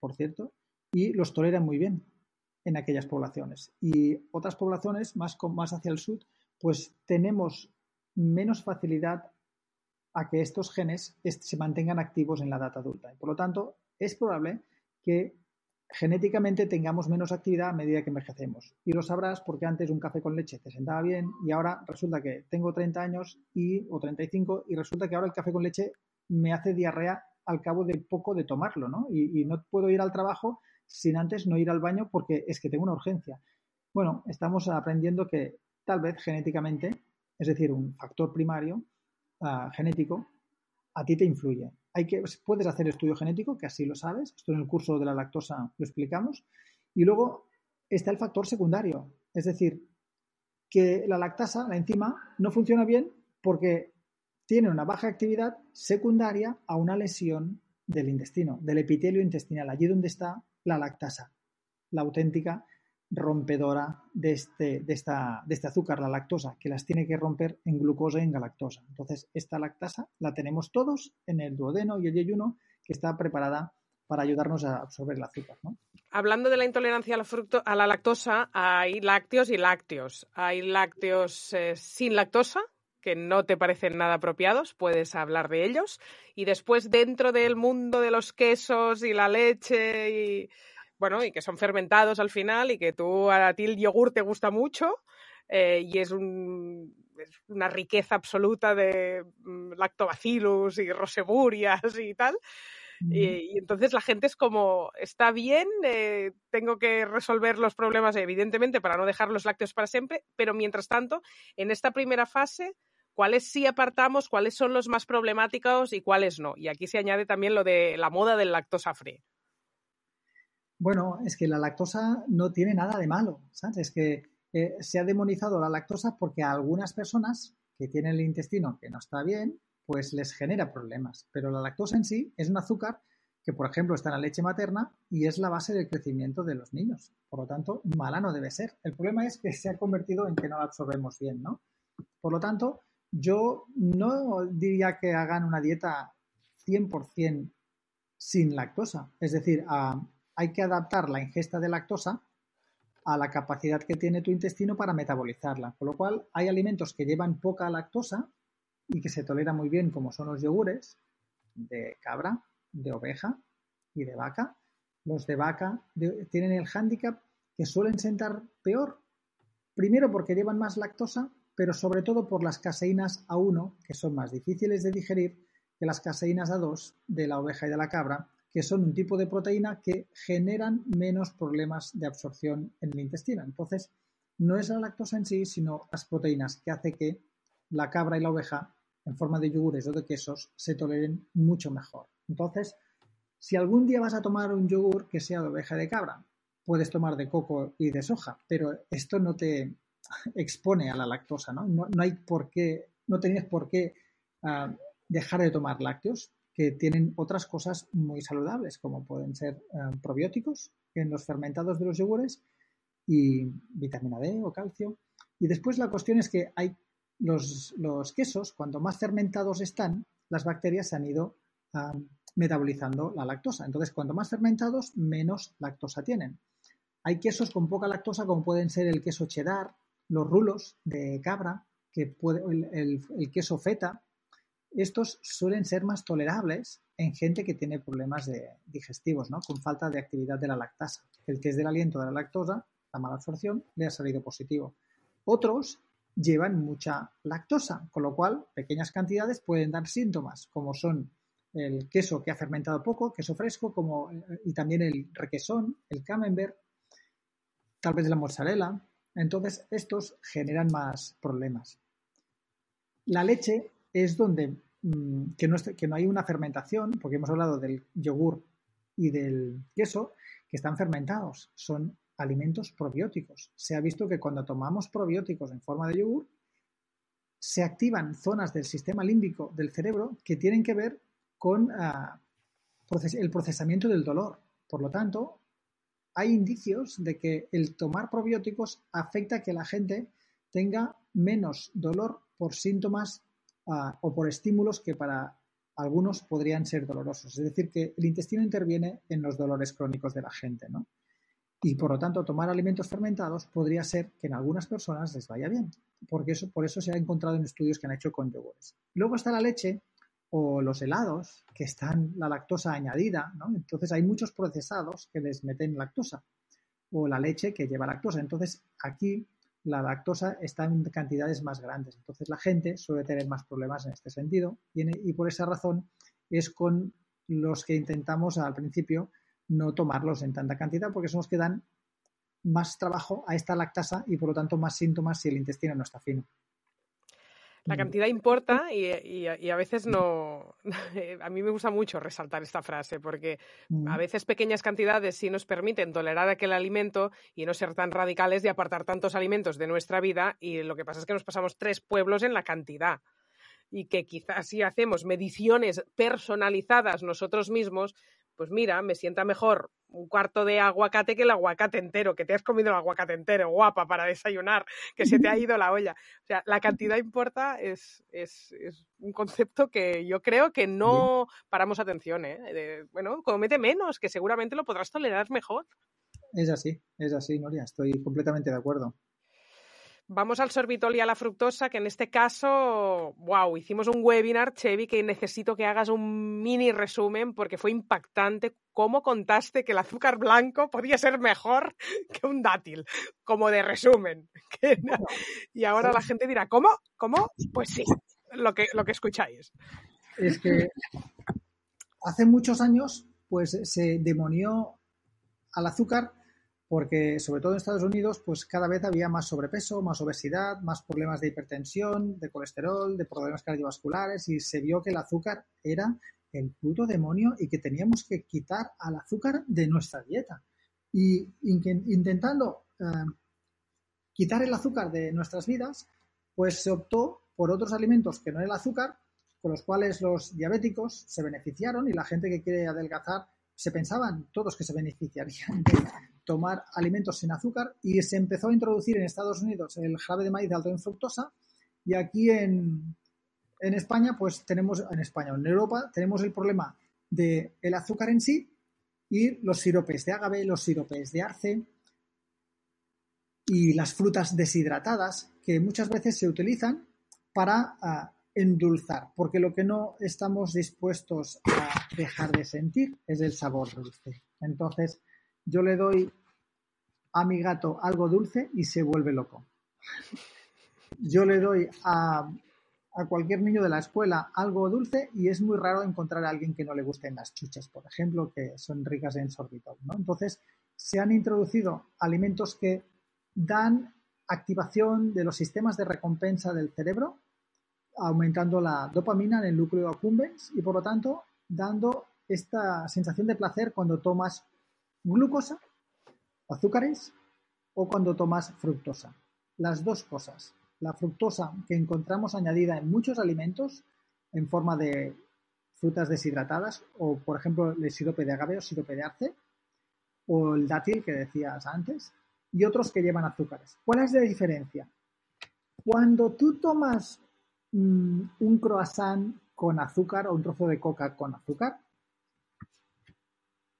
por cierto, y los toleran muy bien en aquellas poblaciones. Y otras poblaciones más, más hacia el sur, pues tenemos menos facilidad a que estos genes se mantengan activos en la edad adulta. Por lo tanto, es probable que genéticamente tengamos menos actividad a medida que envejecemos. Y lo sabrás porque antes un café con leche te sentaba bien y ahora resulta que tengo 30 años y, o 35 y resulta que ahora el café con leche me hace diarrea al cabo de poco de tomarlo, ¿no? Y, no puedo ir al trabajo sin antes no ir al baño porque es que tengo una urgencia. Bueno, estamos aprendiendo que tal vez genéticamente, es decir, un factor primario uh, genético, a ti te influye. Hay que, puedes hacer estudio genético, que así lo sabes. Esto en el curso de la lactosa lo explicamos. Y luego está el factor secundario, es decir, que la lactasa, la enzima, no funciona bien porque tiene una baja actividad secundaria a una lesión del intestino, del epitelio intestinal, allí donde está la lactasa, la auténtica rompedora de este, de, esta, de este azúcar, la lactosa, que las tiene que romper en glucosa y en galactosa. Entonces, esta lactasa la tenemos todos en el duodeno y el yeyuno, que está preparada para ayudarnos a absorber el azúcar. Hablando de la intolerancia a la, a la, lactosa, hay lácteos y lácteos. Hay lácteos eh, sin lactosa, que no te parecen nada apropiados, puedes hablar de ellos. Y después, dentro del mundo de los quesos y la leche y bueno, y que son fermentados al final y que tú a ti el yogur te gusta mucho eh, y es, un, es, una riqueza absoluta de mm, lactobacillus y roseburias y tal. Y, y, entonces la gente es como, está bien, eh, tengo que resolver los problemas, evidentemente, para no dejar los lácteos para siempre, pero mientras tanto, en esta primera fase, cuáles sí apartamos, cuáles son los más problemáticos y cuáles no. Y aquí se añade también lo de la moda del lactosa free. Bueno, es que la lactosa no tiene nada de malo, ¿sabes? Es que eh, se ha demonizado la lactosa porque a algunas personas que tienen el intestino que no está bien, pues les genera problemas. Pero la lactosa en sí es un azúcar que, por ejemplo, está en la leche materna y es la base del crecimiento de los niños. Por lo tanto, mala no debe ser. El problema es que se ha convertido en que no la absorbemos bien, ¿no? Por lo tanto, yo no diría que hagan una dieta 100% sin lactosa. Es decir, a, hay que adaptar la ingesta de lactosa a la capacidad que tiene tu intestino para metabolizarla. Con lo cual, hay alimentos que llevan poca lactosa y que se toleran muy bien, como son los yogures de cabra, de oveja y de vaca. Los de vaca tienen el hándicap que suelen sentar peor, primero porque llevan más lactosa, pero sobre todo por las caseínas A1, que son más difíciles de digerir que las caseínas A2 de la oveja y de la cabra, que son un tipo de proteína que generan menos problemas de absorción en el intestino. Entonces, no es la lactosa en sí, sino las proteínas que hace que la cabra y la oveja, en forma de yogures o de quesos, se toleren mucho mejor. Entonces, si algún día vas a tomar un yogur que sea de oveja de cabra, puedes tomar de coco y de soja, pero esto no te expone a la lactosa, ¿no? No, hay por qué, no tenías por qué uh, dejar de tomar lácteos, que tienen otras cosas muy saludables, como pueden ser eh, probióticos en los fermentados de los yogures y vitamina D o calcio. Y después la cuestión es que hay los, los quesos, cuanto más fermentados están, las bacterias se han ido metabolizando la lactosa. Entonces, cuanto más fermentados, menos lactosa tienen. Hay quesos con poca lactosa, como pueden ser el queso cheddar, los rulos de cabra, que puede, el queso feta, estos suelen ser más tolerables en gente que tiene problemas de, digestivos, ¿no? con falta de actividad de la lactasa. El test del aliento de la lactosa, la mala absorción, le ha salido positivo. Otros llevan mucha lactosa, con lo cual pequeñas cantidades pueden dar síntomas, como son el queso que ha fermentado poco, queso fresco, como, y también el requesón, el camembert, tal vez la mozzarella. Entonces, estos generan más problemas. La leche es donde mmm, que, no hay una fermentación, porque hemos hablado del yogur y del queso, que están fermentados, son alimentos probióticos. Se ha visto que cuando tomamos probióticos en forma de yogur, se activan zonas del sistema límbico del cerebro que tienen que ver con proces el procesamiento del dolor. Por lo tanto, hay indicios de que el tomar probióticos afecta a que la gente tenga menos dolor por síntomas o por estímulos que para algunos podrían ser dolorosos. Es decir, que el intestino interviene en los dolores crónicos de la gente, ¿no? Y por lo tanto, tomar alimentos fermentados podría ser que en algunas personas les vaya bien, porque eso, por eso se ha encontrado en estudios que han hecho con yogures. Luego está la leche, o los helados que están la lactosa añadida, ¿no? Entonces hay muchos procesados que les meten lactosa o la leche que lleva lactosa. Entonces aquí la lactosa está en cantidades más grandes. Entonces la gente suele tener más problemas en este sentido y, por esa razón es con los que intentamos al principio no tomarlos en tanta cantidad porque son los que dan más trabajo a esta lactasa y por lo tanto más síntomas si el intestino no está fino. La cantidad importa y, a veces no. A mí me gusta mucho resaltar esta frase porque a veces pequeñas cantidades sí nos permiten tolerar aquel alimento y no ser tan radicales de apartar tantos alimentos de nuestra vida y lo que pasa es que nos pasamos tres pueblos en la cantidad y que quizás si hacemos mediciones personalizadas nosotros mismos, pues mira, me sienta mejor un cuarto de aguacate que el aguacate entero, que te has comido el aguacate entero, guapa, para desayunar, que se te ha ido la olla. O sea, la cantidad importa es, es, un concepto que yo creo que no paramos atención. ¿eh? bueno, comete menos, que seguramente lo podrás tolerar mejor. Es así, es así, Noria, estoy completamente de acuerdo. Vamos al sorbitol y a la fructosa, que en este caso, wow, hicimos un webinar, Chevy, que necesito que hagas un mini resumen porque fue impactante cómo contaste que el azúcar blanco podía ser mejor que un dátil, como de resumen. y ahora la gente dirá, ¿cómo? ¿Cómo? Pues sí, lo que, lo que escucháis. Es que hace muchos años, pues se demonió al azúcar porque sobre todo en Estados Unidos, pues cada vez había más sobrepeso, más obesidad, más problemas de hipertensión, de colesterol, de problemas cardiovasculares y se vio que el azúcar era el puto demonio y que teníamos que quitar al azúcar de nuestra dieta. Y intentando eh, quitar el azúcar de nuestras vidas, pues se optó por otros alimentos que no el azúcar, con los cuales los diabéticos se beneficiaron y la gente que quiere adelgazar se pensaban todos que se beneficiarían de tomar alimentos sin azúcar y se empezó a introducir en Estados Unidos el jarabe de maíz alto en fructosa y aquí en, en España, pues tenemos, en España en Europa, tenemos el problema del el azúcar en sí y los siropes de agave, los siropes de arce y las frutas deshidratadas que muchas veces se utilizan para ah, endulzar, porque lo que no estamos dispuestos a dejar de sentir es el sabor dulce. Entonces, yo le doy a mi gato algo dulce y se vuelve loco. Yo le doy a, cualquier niño de la escuela algo dulce y es muy raro encontrar a alguien que no le gusten las chuches, por ejemplo, que son ricas en sorbitol. ¿no? Entonces, se han introducido alimentos que dan activación de los sistemas de recompensa del cerebro, aumentando la dopamina en el núcleo accumbens y, por lo tanto, dando esta sensación de placer cuando tomas glucosa, azúcares o cuando tomas fructosa. Las dos cosas. La fructosa que encontramos añadida en muchos alimentos en forma de frutas deshidratadas o, por ejemplo, el sirope de agave o sirope de arce o el dátil que decías antes y otros que llevan azúcares. ¿Cuál es la diferencia? Cuando tú tomas mm, un croissant con azúcar o un trozo de coca con azúcar,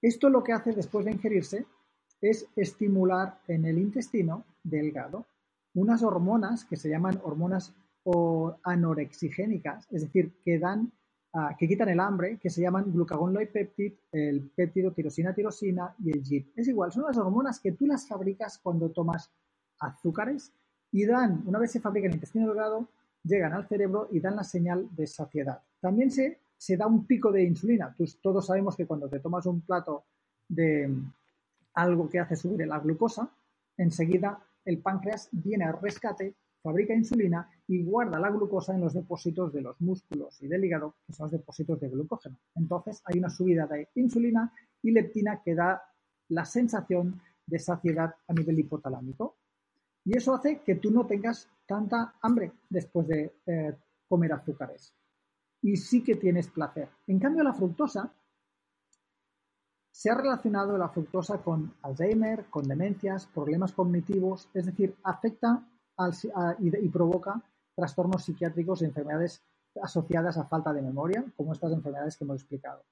esto lo que hace después de ingerirse es estimular en el intestino delgado unas hormonas que se llaman hormonas anorexigénicas, es decir, que dan ah, que quitan el hambre, que se llaman glucagón peptid, el péptido tirosina tirosina y el GIP. Es igual, son las hormonas que tú las fabricas cuando tomas azúcares y dan, una vez se fabrican en el intestino delgado, llegan al cerebro y dan la señal de saciedad. También se se da un pico de insulina. todos sabemos que cuando te tomas un plato de algo que hace subir la glucosa, enseguida el páncreas viene al rescate, fabrica insulina y guarda la glucosa en los depósitos de los músculos y del hígado, que son los depósitos de glucógeno. Entonces hay una subida de insulina y leptina que da la sensación de saciedad a nivel hipotalámico. Y eso hace que tú no tengas tanta hambre después de eh, comer azúcares y sí que tienes placer. En cambio, la fructosa se ha relacionado la fructosa con Alzheimer, con demencias, problemas cognitivos, es decir, afecta y, provoca trastornos psiquiátricos y enfermedades asociadas a falta de memoria, como estas enfermedades que hemos explicado.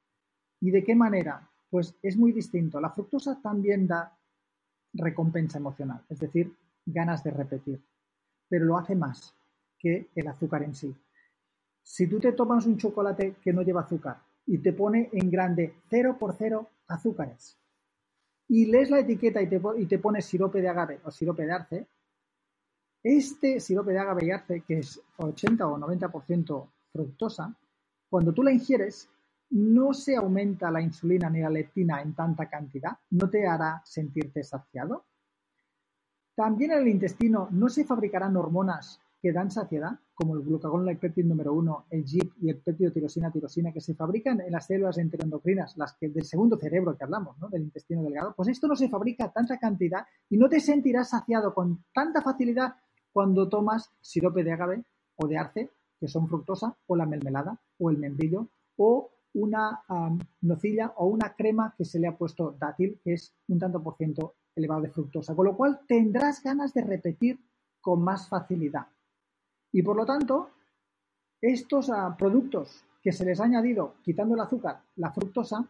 ¿Y de qué manera? Pues es muy distinto. La fructosa también da recompensa emocional, es decir, ganas de repetir, pero lo hace más que el azúcar en sí Si tú te tomas un chocolate que no lleva azúcar y te pone en grande 0 por 0 azúcares y lees la etiqueta y te, y te pone sirope de agave o sirope de arce, este sirope de agave y arce, que es 80 o 90% fructosa, cuando tú la ingieres, no se aumenta la insulina ni la leptina en tanta cantidad, no te hará sentirte saciado. También en el intestino no se fabricarán hormonas que dan saciedad, como el glucagón like número 1, el GIP y el peptidotirosina tirosina, que se fabrican en las células enteroendocrinas, las que del segundo cerebro que hablamos, ¿no? del intestino delgado, pues esto no se fabrica tanta cantidad y no te sentirás saciado con tanta facilidad cuando tomas sirope de agave o de arce, que son fructosa, o la mermelada, o el membrillo, o una nocilla o una crema que se le ha puesto dátil, que es un tanto por ciento elevado de fructosa, con lo cual tendrás ganas de repetir con más facilidad. Y por lo tanto, estos ah, productos que se les ha añadido, quitando el azúcar, la fructosa,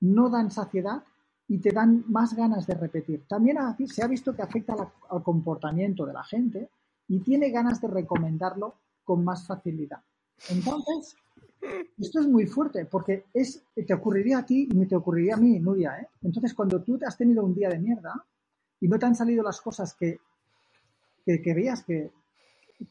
no dan saciedad y te dan más ganas de repetir. También se ha visto que afecta al comportamiento de la gente y tiene ganas de recomendarlo con más facilidad. Entonces, esto es muy fuerte porque es, te ocurriría a ti y me te ocurriría a mí, Nuria. ¿eh? Entonces, cuando tú has tenido un día de mierda y no te han salido las cosas que, que querías que,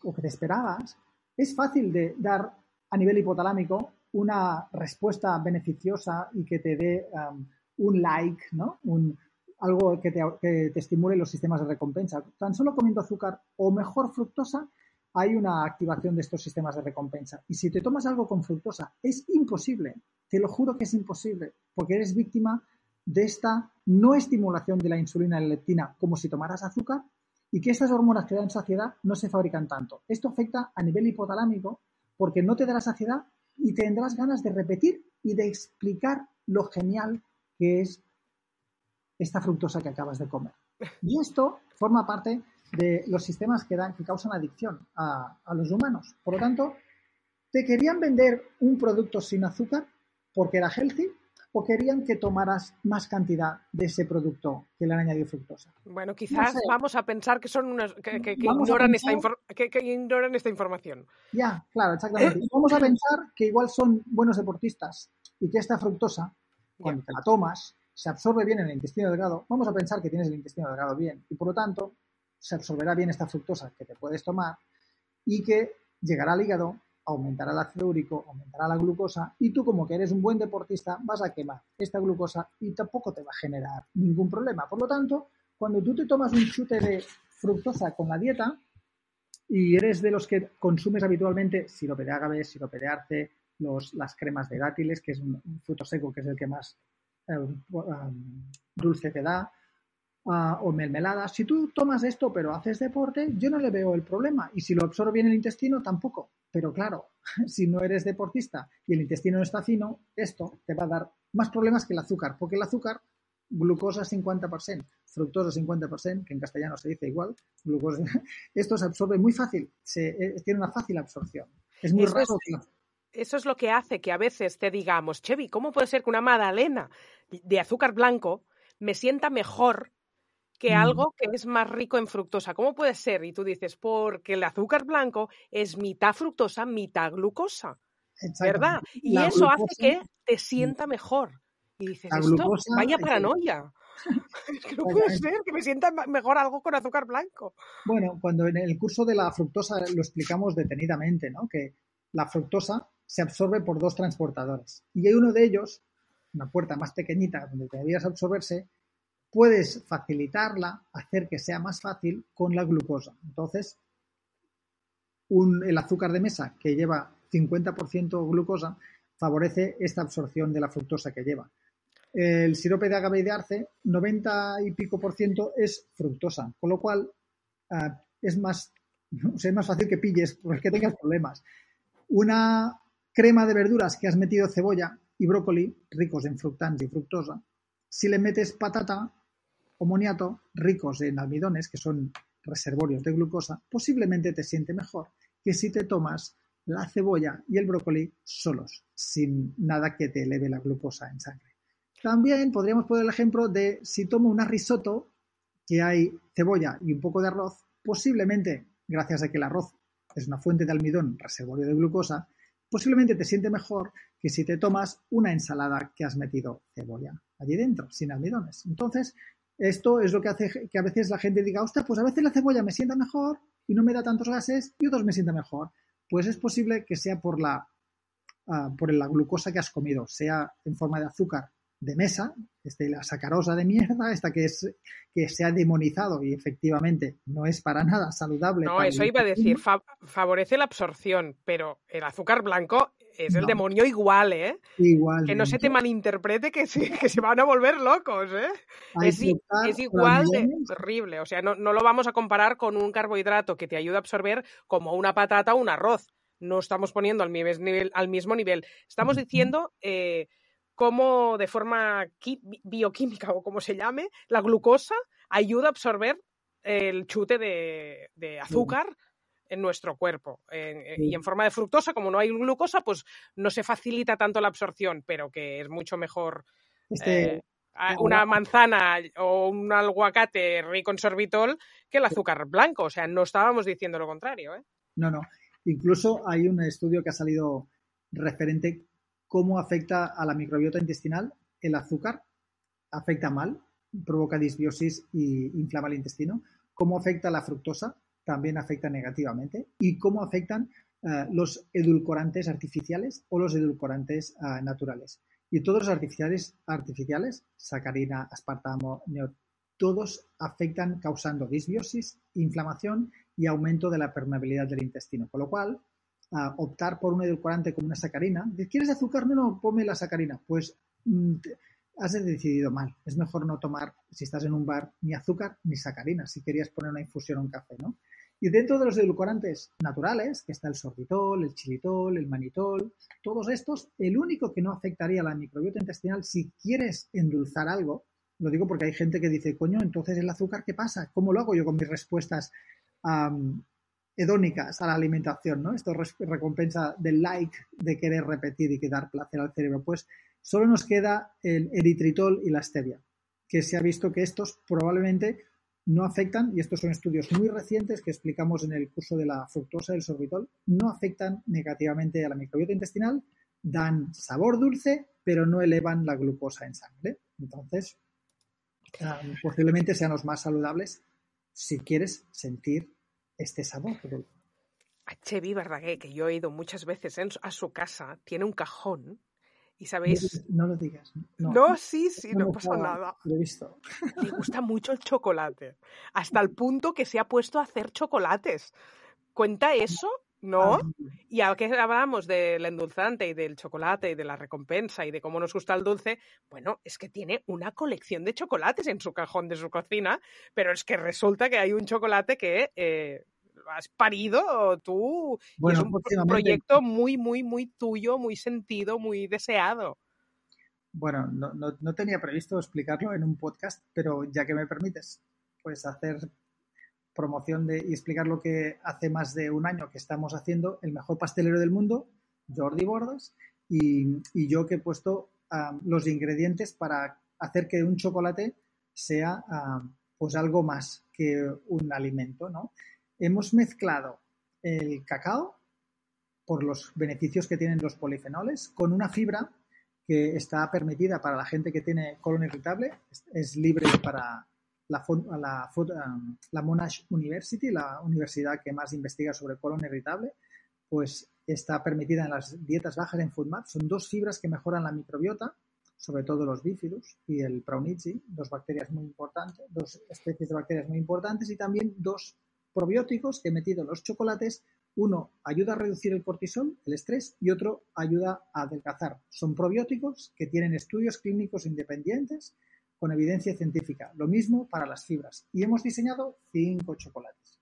o que te esperabas, es fácil de dar a nivel hipotalámico una respuesta beneficiosa y que te dé um, un like, ¿no? Un, algo que te, que te, estimule los sistemas de recompensa. Tan solo comiendo azúcar o mejor fructosa, hay una activación de estos sistemas de recompensa. Y si te tomas algo con fructosa, es imposible, te lo juro que es imposible, porque eres víctima de esta no estimulación de la insulina y la leptina como si tomaras azúcar y que estas hormonas que dan saciedad no se fabrican tanto. Esto afecta a nivel hipotalámico porque no te dará saciedad y tendrás ganas de repetir y de explicar lo genial que es esta fructosa que acabas de comer. Y esto forma parte de los sistemas que, dan, que causan adicción a, a los humanos. Por lo tanto, te querían vender un producto sin azúcar porque era healthy o querían que tomaras más cantidad de ese producto que le han añadido fructosa. Bueno, quizás vamos a pensar que son unos que, ignoran, esta que, ignoran esta información. Ya, claro, exactamente. vamos a pensar que igual son buenos deportistas y que esta fructosa, cuando te la tomas, se absorbe bien en el intestino delgado. Vamos a pensar que tienes el intestino delgado bien y por lo tanto se absorberá bien esta fructosa que te puedes tomar y que llegará al hígado aumentará el ácido úrico, aumentará la glucosa y tú como que eres un buen deportista vas a quemar esta glucosa y tampoco te va a generar ningún problema. Por lo tanto, cuando tú te tomas un chute de fructosa con la dieta y eres de los que consumes habitualmente sirope de agave, sirope de arce, los, las cremas de dátiles, que es un, fruto seco que es el que más eh, um, dulce te da, o mermelada. Si tú tomas esto pero haces deporte, yo no le veo el problema. Y si lo absorbe bien el intestino, tampoco. Pero claro, si no eres deportista y el intestino no está fino, esto te va a dar más problemas que el azúcar, porque el azúcar, glucosa 50%, fructosa 50%, que en castellano se dice igual, glucosa, esto se absorbe muy fácil, se, eh, tiene una fácil absorción. Es muy raro. eso es lo que hace que a veces te digamos, Chevy, ¿cómo puede ser que una magdalena de azúcar blanco me sienta mejor que mm. algo que es más rico en fructosa. ¿Cómo puede ser? Y tú dices, porque el azúcar blanco es mitad fructosa, mitad glucosa. ¿Verdad? Y eso hace que te sienta mejor. Y dices, esto, vaya paranoia. no puede ser que me sienta mejor algo con azúcar blanco. Bueno, cuando en el curso de la fructosa lo explicamos detenidamente, ¿no? Que la fructosa se absorbe por dos transportadores. Y hay uno de ellos, una puerta más pequeñita donde deberías absorberse, puedes facilitarla, hacer que sea más fácil con la glucosa. Entonces, el azúcar de mesa que lleva 50% glucosa favorece esta absorción de la fructosa que lleva. El sirope de agave y de arce, 90 y pico por ciento es fructosa, con lo cual ah, es, más, es más fácil que pilles porque tengas problemas. Una crema de verduras que has metido cebolla y brócoli, ricos en fructans y fructosa, si le metes patata, moniato ricos en almidones, que son reservorios de glucosa, posiblemente te siente mejor que si te tomas la cebolla y el brócoli solos, sin nada que te eleve la glucosa en sangre. También podríamos poner el ejemplo de si tomo una risotto, que hay cebolla y un poco de arroz, posiblemente, gracias a que el arroz es una fuente de almidón, reservorio de glucosa, posiblemente te siente mejor que si te tomas una ensalada que has metido cebolla allí dentro, sin almidones. Entonces, esto es lo que hace que a veces la gente diga, ostras, pues a veces la cebolla me sienta mejor y no me da tantos gases y otros me sienta mejor. Pues es posible que sea por la, uh, por la glucosa que has comido, sea en forma de azúcar de mesa, este, la sacarosa de mierda, esta que es que se ha demonizado y efectivamente no es para nada saludable. No, eso iba a decir, favorece la absorción, pero el azúcar blanco es el demonio igual, ¿eh? Igual. Que no se te malinterprete que se, que se van a volver locos, ¿eh? Es, es, igual de horrible. O sea, no, no lo vamos a comparar con un carbohidrato que te ayuda a absorber como una patata o un arroz. No estamos poniendo al, nivel, al mismo nivel. Estamos diciendo eh, cómo de forma bioquímica o como se llame, la glucosa ayuda a absorber el chute de, azúcar en nuestro cuerpo. Y en forma de fructosa, como no hay glucosa, pues no se facilita tanto la absorción, pero que es mucho mejor este, eh, una manzana o un aguacate rico en sorbitol que el azúcar blanco. O sea, no estábamos diciendo lo contrario. ¿eh? No, no. Incluso hay un estudio que ha salido referente cómo afecta a la microbiota intestinal el azúcar, afecta mal, provoca disbiosis e inflama el intestino, cómo afecta la fructosa, también afecta negativamente, y cómo afectan eh, los edulcorantes artificiales o los edulcorantes eh, naturales. Y todos los artificiales, artificiales, sacarina, aspartamo, todos afectan causando disbiosis, inflamación y aumento de la permeabilidad del intestino. Con lo cual, optar por un edulcorante como una sacarina. ¿Quieres azúcar? No, no, ponme la sacarina. Pues mm, has decidido mal. Es mejor no tomar, si estás en un bar, ni azúcar ni sacarina, si querías poner una infusión o un café, ¿no? Y dentro de los edulcorantes naturales, que está el sorbitol, el chilitol, el manitol, todos estos, el único que no afectaría a la microbiota intestinal si quieres endulzar algo, lo digo porque hay gente que dice, coño, entonces el azúcar, ¿qué pasa? ¿Cómo lo hago yo con mis respuestas hedónicas a la alimentación, ¿no? Esto recompensa del like, de querer repetir y que dar placer al cerebro. Pues solo nos queda el eritritol y la stevia, que se ha visto que estos probablemente no afectan, y estos son estudios muy recientes que explicamos en el curso de la fructosa del sorbitol, no afectan negativamente a la microbiota intestinal, dan sabor dulce, pero no elevan la glucosa en sangre. Entonces, ah, posiblemente sean los más saludables si quieres sentir este sabor. A Chevy Verdaguer, que yo he ido muchas veces a su casa, tiene un cajón y sabéis. No lo digas. No, sí, sí, no, pasa nada. Lo he visto. Le gusta mucho el chocolate. Hasta el punto que se ha puesto a hacer chocolates. ¿Cuenta eso? ¿No? Ah, y ahora que hablamos del endulzante y del chocolate y de la recompensa y de cómo nos gusta el dulce, bueno, es que tiene una colección de chocolates en su cajón de su cocina, pero es que resulta que hay un chocolate que eh, has parido tú. es un proyecto muy, muy, muy tuyo, muy sentido, muy deseado. Bueno, no, no tenía previsto explicarlo en un podcast, pero ya que me permites, pues hacer promoción de, y explicar lo que hace más de un año que estamos haciendo, el mejor pastelero del mundo, Jordi Bordas, y, yo que he puesto los ingredientes para hacer que un chocolate sea pues algo más que un alimento. ¿no? Hemos mezclado el cacao por los beneficios que tienen los polifenoles con una fibra que está permitida para la gente que tiene colon irritable, es libre para, la, la, Monash University, la universidad que más investiga sobre colon irritable, pues está permitida en las dietas bajas en FoodMap. Son dos fibras que mejoran la microbiota, sobre todo los bifidus y el Praunici, dos bacterias muy importantes, dos especies de bacterias muy importantes y también dos probióticos que he metido en los chocolates. Uno ayuda a reducir el cortisol, el estrés, y otro ayuda a adelgazar. Son probióticos que tienen estudios clínicos independientes con evidencia científica. Lo mismo para las fibras. Y hemos diseñado cinco chocolates.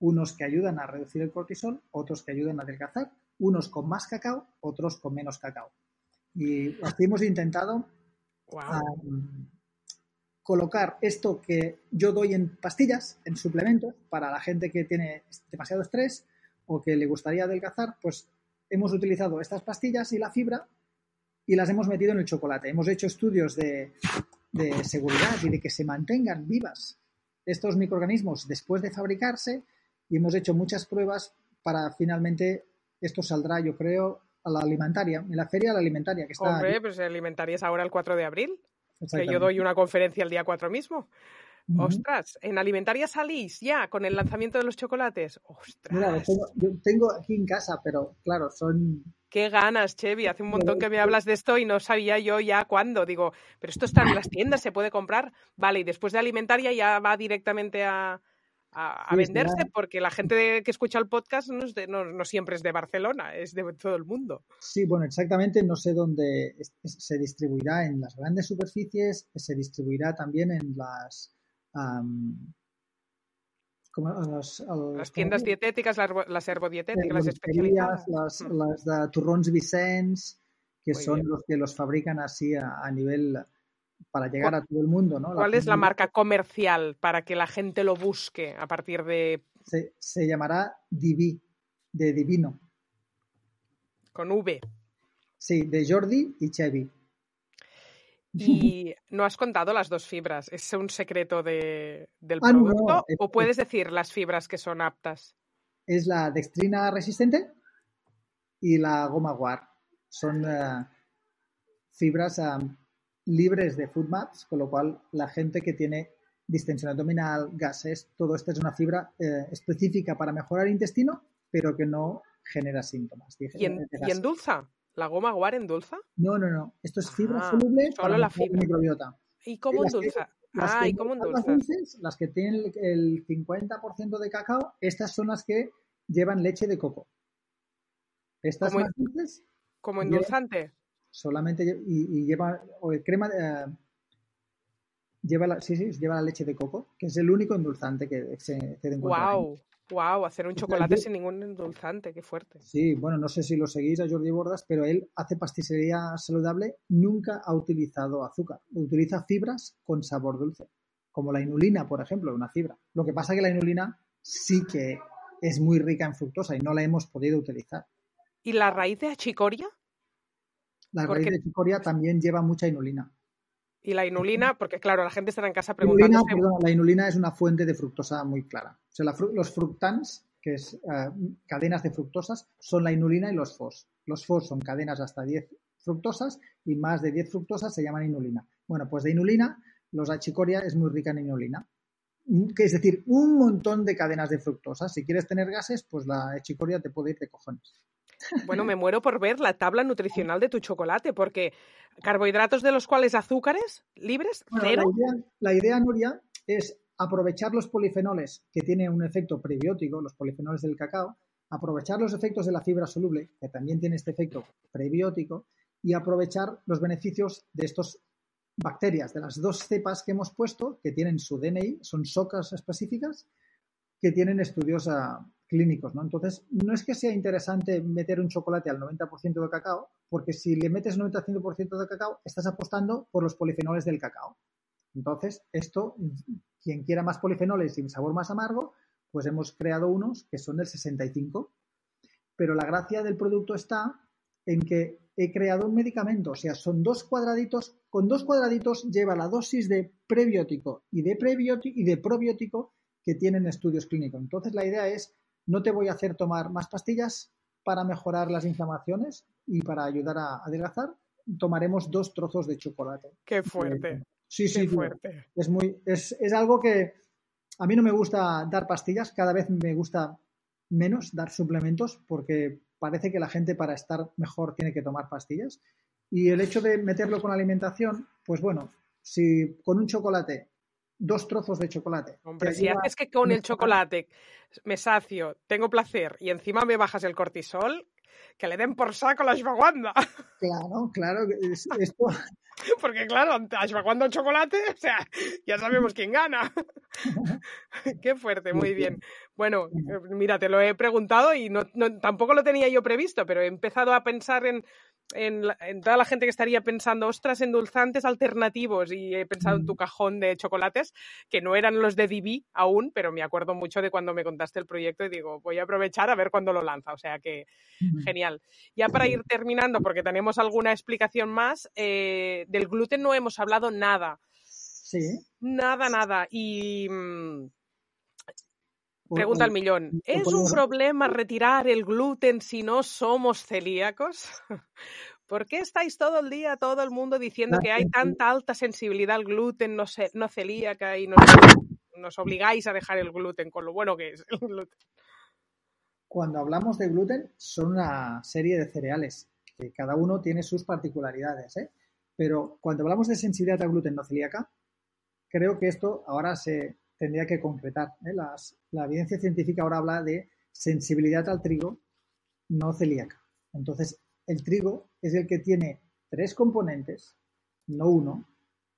Unos que ayudan a reducir el cortisol, otros que ayudan a adelgazar, unos con más cacao, otros con menos cacao. Y así hemos intentado colocar esto que yo doy en pastillas, en suplementos, para la gente que tiene demasiado estrés o que le gustaría adelgazar, pues hemos utilizado estas pastillas y la fibra y las hemos metido en el chocolate. Hemos hecho estudios de de seguridad y de que se mantengan vivas estos microorganismos después de fabricarse y hemos hecho muchas pruebas para finalmente esto saldrá yo creo a la alimentaria, en la feria de la alimentaria que está. Hombre, pues alimentaria es ahora el 4 de abril, que yo doy una conferencia el día 4 mismo. Ostras, en Alimentaria salís ya con el lanzamiento de los chocolates. Ostras. Mira, tengo, yo tengo aquí en casa, pero claro, son. Qué ganas, Chevy. Hace un montón que me hablas de esto y no sabía yo ya cuándo. Digo, pero esto está en las tiendas, se puede comprar. Vale, y después de Alimentaria ya va directamente a, a, venderse, porque la gente que escucha el podcast no, no, siempre es de Barcelona, es de todo el mundo. Sí, bueno, exactamente, no sé dónde se distribuirá en las grandes superficies, se distribuirá también en las... las tiendas dietéticas, las, herbodietéticas, las especializadas. Las, mm. las de Turrons Vicens, que son los que los fabrican así a nivel para llegar a todo el mundo, ¿no? ¿Cuál es la marca comercial para que la gente lo busque a partir de...? Se, llamará Divi, de Divino. Con V. Sí, de Jordi y Chevy. Y no has contado las dos fibras. ¿Es un secreto de, del ah, producto? ¿O puedes decir las fibras que son aptas? Es la dextrina resistente y la goma guar. Son eh, fibras libres de food maps, con lo cual la gente que tiene distensión abdominal, gases, todo esto es una fibra eh, específica para mejorar el intestino, pero que no genera síntomas. ¿Y, en, endulza? ¿La goma guar endulza? No, no, no. Esto es fibra ah, soluble para la microbiota. ¿Y cómo endulza? Las ah, que, ¿y cómo endulza? Las, que tienen el 50% de cacao, estas son las que llevan leche de coco. Estas más dulces. ¿Como endulzante? solamente y, lleva o crema eh, lleva la, sí, sí, lleva la leche de coco, que es el único endulzante que se, se encuentra. Wow. Wow, hacer un chocolate sin ningún endulzante, qué fuerte. Sí, bueno, no sé si lo seguís a Jordi Bordas, pero él hace pasticería saludable, nunca ha utilizado azúcar, utiliza fibras con sabor dulce, como la inulina, por ejemplo, una fibra. Lo que pasa es que la inulina sí que es muy rica en fructosa y no la hemos podido utilizar. ¿Y la raíz de achicoria? La raíz de chicoria también lleva mucha inulina. Y la inulina, porque claro, la gente estará en casa preguntando. la inulina es una fuente de fructosa muy clara. O sea, los fructans, que es eh, cadenas de fructosas, son la inulina y los FOS. Los FOS son cadenas hasta 10 fructosas y más de 10 fructosas se llaman inulina. Bueno, pues de inulina, los achicoria es muy rica en inulina. Que es decir, un montón de cadenas de fructosas. Si quieres tener gases, pues la achicoria te puede ir de cojones. Bueno, me muero por ver la tabla nutricional de tu chocolate, porque carbohidratos de los cuales azúcares libres, cero. La idea, la Nuria, es aprovechar los polifenoles que tienen un efecto prebiótico, los polifenoles del cacao, aprovechar los efectos de la fibra soluble, que también tiene este efecto prebiótico, y aprovechar los beneficios de estas bacterias, de las dos cepas que hemos puesto, que tienen su DNI, son socas específicas, que tienen estudios a, clínicos, ¿no? Entonces, no es que sea interesante meter un chocolate al 90% de cacao, porque si le metes 90% de cacao, estás apostando por los polifenoles del cacao. Entonces, esto, quien quiera más polifenoles y un sabor más amargo, pues hemos creado unos que son del 65. Pero la gracia del producto está en que he creado un medicamento, o sea, son dos cuadraditos, con dos cuadraditos lleva la dosis de prebiótico y de, prebiótico y de probiótico que tienen estudios clínicos. Entonces, la idea es no te voy a hacer tomar más pastillas para mejorar las inflamaciones y para ayudar a adelgazar. Tomaremos dos trozos de chocolate. Qué fuerte. Sí, sí, fuerte. Es, muy, es, es algo que a mí no me gusta dar pastillas, cada vez me gusta menos dar suplementos porque parece que la gente para estar mejor tiene que tomar pastillas. Y el hecho de meterlo con alimentación, pues bueno, si con un chocolate dos trozos de chocolate. Hombre, si haces que con el chocolate me sacio, tengo placer y encima me bajas el cortisol, que le den por saco la ashwagandha. Claro, claro. esto... Porque claro, ashwagandha o chocolate, o sea, ya sabemos quién gana. Qué fuerte, muy bien. Bueno, eh, mira, te lo he preguntado y no, tampoco lo tenía yo previsto, pero he empezado a pensar en en, toda la gente que estaría pensando, ostras, endulzantes alternativos, y he pensado en tu cajón de chocolates, que no eran los de Divi aún, pero me acuerdo mucho de cuando me contaste el proyecto y digo, voy a aprovechar a ver cuándo lo lanza. O sea que, genial. Ya para ir terminando, porque tenemos alguna explicación más, eh, del gluten no hemos hablado nada. Sí. Nada, nada. Y. Mm, Pregunta al millón. ¿Es un problema retirar el gluten si no somos celíacos? ¿Por qué estáis todo el día, todo el mundo diciendo que hay tanta alta sensibilidad al gluten no, no celíaca y nos, nos obligáis a dejar el gluten con lo bueno que es el gluten? Cuando hablamos de gluten, son una serie de cereales que cada uno tiene sus particularidades, ¿eh? Pero cuando hablamos de sensibilidad al gluten no celíaca, creo que esto ahora se tendría que concretar. ¿eh? la evidencia científica ahora habla de sensibilidad al trigo no celíaca. Entonces, el trigo es el que tiene tres componentes, no uno,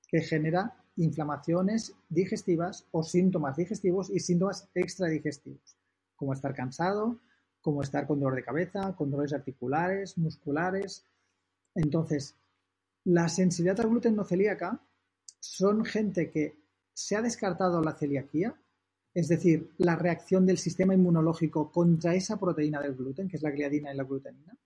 que genera inflamaciones digestivas o síntomas digestivos y síntomas extradigestivos, como estar cansado, como estar con dolor de cabeza, con dolores articulares, musculares. Entonces, la sensibilidad al gluten no celíaca son gente que se ha descartado la celiaquía, es decir, la reacción del sistema inmunológico contra esa proteína del gluten, que es la gliadina y la glutenina.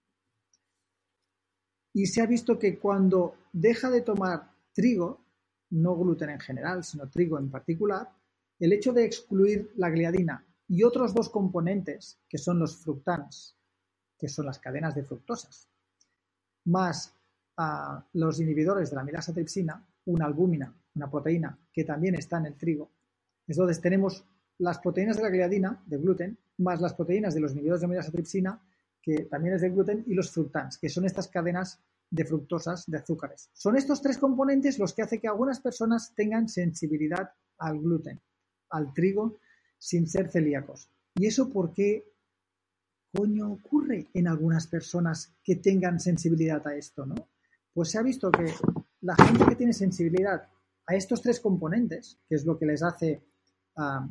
Y se ha visto que cuando deja de tomar trigo, no gluten en general, sino trigo en particular, el hecho de excluir la gliadina y otros dos componentes, que son los fructanos, que son las cadenas de fructosas, más los inhibidores de la milasa tripsina, una albúmina, una proteína que también está en el trigo. Entonces tenemos las proteínas de la gliadina, de gluten, más las proteínas de los inhibidores de la milasa tripsina, que también es de gluten, y los fructans, que son estas cadenas de fructosas, de azúcares. Son estos tres componentes los que hacen que algunas personas tengan sensibilidad al gluten, al trigo, sin ser celíacos. ¿Y eso por qué coño ocurre en algunas personas que tengan sensibilidad a esto, no? Pues se ha visto que la gente que tiene sensibilidad a estos tres componentes, que es lo que les hace ah,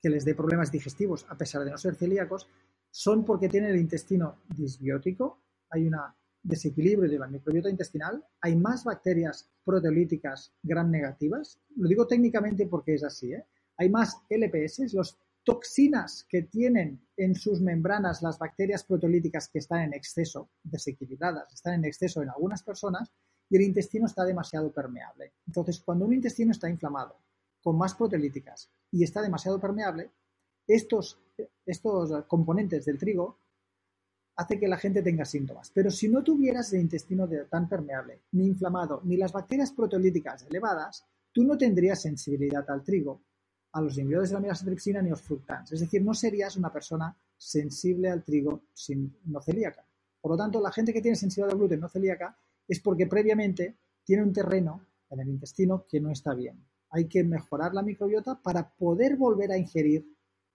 que les dé problemas digestivos a pesar de no ser celíacos, son porque tienen el intestino disbiótico, hay un desequilibrio de la microbiota intestinal, hay más bacterias proteolíticas gram negativas, lo digo técnicamente porque es así, ¿eh? hay más LPS, las toxinas que tienen en sus membranas las bacterias proteolíticas que están en exceso, desequilibradas, están en exceso en algunas personas, y el intestino está demasiado permeable. Entonces, cuando un intestino está inflamado, con más proteolíticas y está demasiado permeable, estos, estos componentes del trigo hace que la gente tenga síntomas. Pero si no tuvieras el intestino tan permeable, ni inflamado, ni las bacterias proteolíticas elevadas, tú no tendrías sensibilidad al trigo, a los inhibidores de la tripsina ni los fructans. Es decir, no serías una persona sensible al trigo sin, no celíaca. Por lo tanto, la gente que tiene sensibilidad al gluten no celíaca es porque previamente tiene un terreno en el intestino que no está bien. Hay que mejorar la microbiota para poder volver a ingerir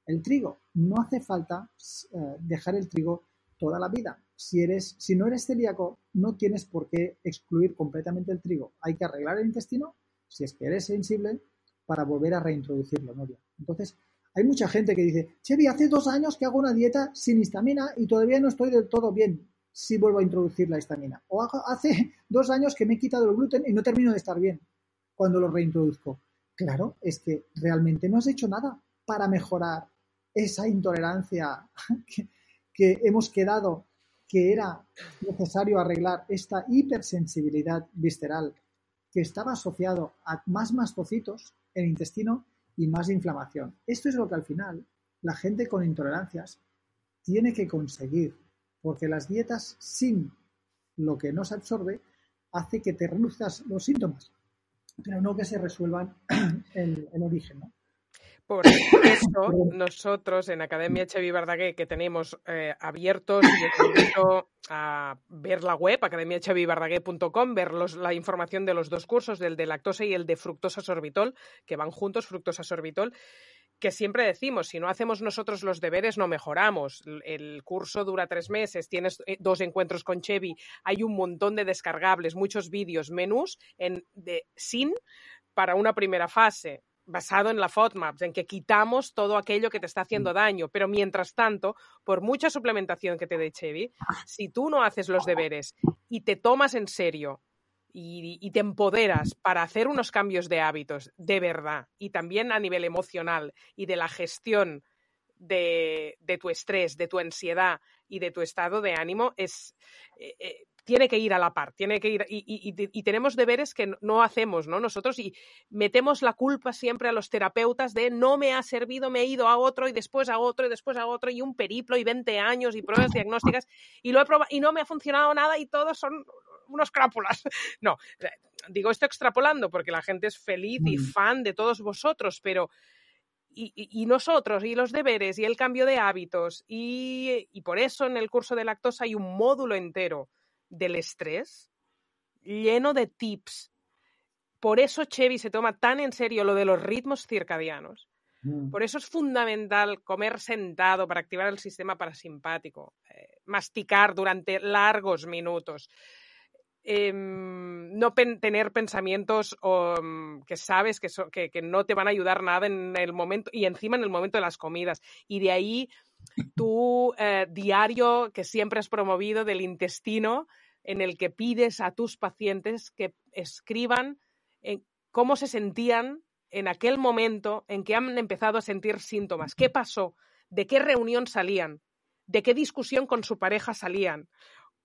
el trigo. No hace falta eh, dejar el trigo toda la vida. Si, eres, no eres celíaco, no tienes por qué excluir completamente el trigo. Hay que arreglar el intestino, si es que eres sensible, para volver a reintroducirlo. ¿no? Entonces, hay mucha gente que dice, Chevy, hace dos años que hago una dieta sin histamina y todavía no estoy del todo bien si vuelvo a introducir la histamina. O hace dos años que me he quitado el gluten y no termino de estar bien cuando lo reintroduzco. Claro, es que realmente no has hecho nada para mejorar esa intolerancia que, hemos quedado que era necesario arreglar esta hipersensibilidad visceral que estaba asociado a más mastocitos en el intestino y más inflamación. Esto es lo que al final la gente con intolerancias tiene que conseguir porque las dietas sin lo que no se absorbe hace que te reduzcas los síntomas, pero no que se resuelvan el, origen. Por eso, nosotros en Academia Chevi que tenemos eh, abiertos, y a ver la web, academiachevibardagué.com, ver la información de los dos cursos, del de lactosa y el de fructosa sorbitol, que van juntos, fructosa sorbitol, que siempre decimos, si no hacemos nosotros los deberes, no mejoramos. El curso dura tres meses, tienes eh, dos encuentros con Chevy, hay un montón de descargables, muchos vídeos, menús en, de sin para una primera fase basado en la FODMAPs, en que quitamos todo aquello que te está haciendo mm. daño. Pero mientras tanto, por mucha suplementación que te dé Chevy, si tú no haces los deberes y te tomas en serio y, te empoderas para hacer unos cambios de hábitos de verdad y también a nivel emocional y de la gestión de, tu estrés, de tu ansiedad y de tu estado de ánimo, es, eh, eh, tiene que ir a la par, tiene que ir y, tenemos deberes que no hacemos, ¿no? Nosotros y metemos la culpa siempre a los terapeutas de no me ha servido, me he ido a otro y después a otro y después a otro y un periplo y 20 años y pruebas diagnósticas y lo he probado y no me ha funcionado nada y todos son unos crápulas. No, digo esto extrapolando porque la gente es feliz y mm. fan de todos vosotros, pero y, nosotros, y los deberes, y el cambio de hábitos, y, y, por eso en el curso de lactosa hay un módulo entero del estrés lleno de tips. Por eso Chevy se toma tan en serio lo de los ritmos circadianos. Mm. Por eso es fundamental comer sentado para activar el sistema parasimpático, eh, masticar durante largos minutos, Em, no tener pensamientos mm, que sabes que, que, no te van a ayudar nada en el momento y encima en el momento de las comidas. Y de ahí tu eh, diario que siempre has promovido del intestino en el que pides a tus pacientes que escriban cómo se sentían en aquel momento en que han empezado a sentir síntomas. ¿Qué pasó? ¿De qué reunión salían? ¿De qué discusión con su pareja salían?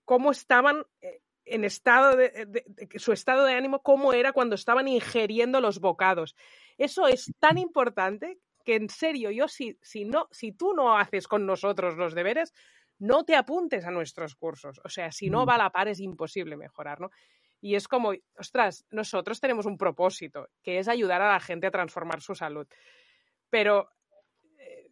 ¿Cómo estaban eh, en estado de, su estado de ánimo, cómo era cuando estaban ingiriendo los bocados. Eso es tan importante que en serio, yo si, si, no, si tú no haces con nosotros los deberes, no te apuntes a nuestros cursos. O sea, si no mm. va a la par es imposible mejorar, ¿no? Y es como, ostras, nosotros tenemos un propósito, que es ayudar a la gente a transformar su salud. Pero eh,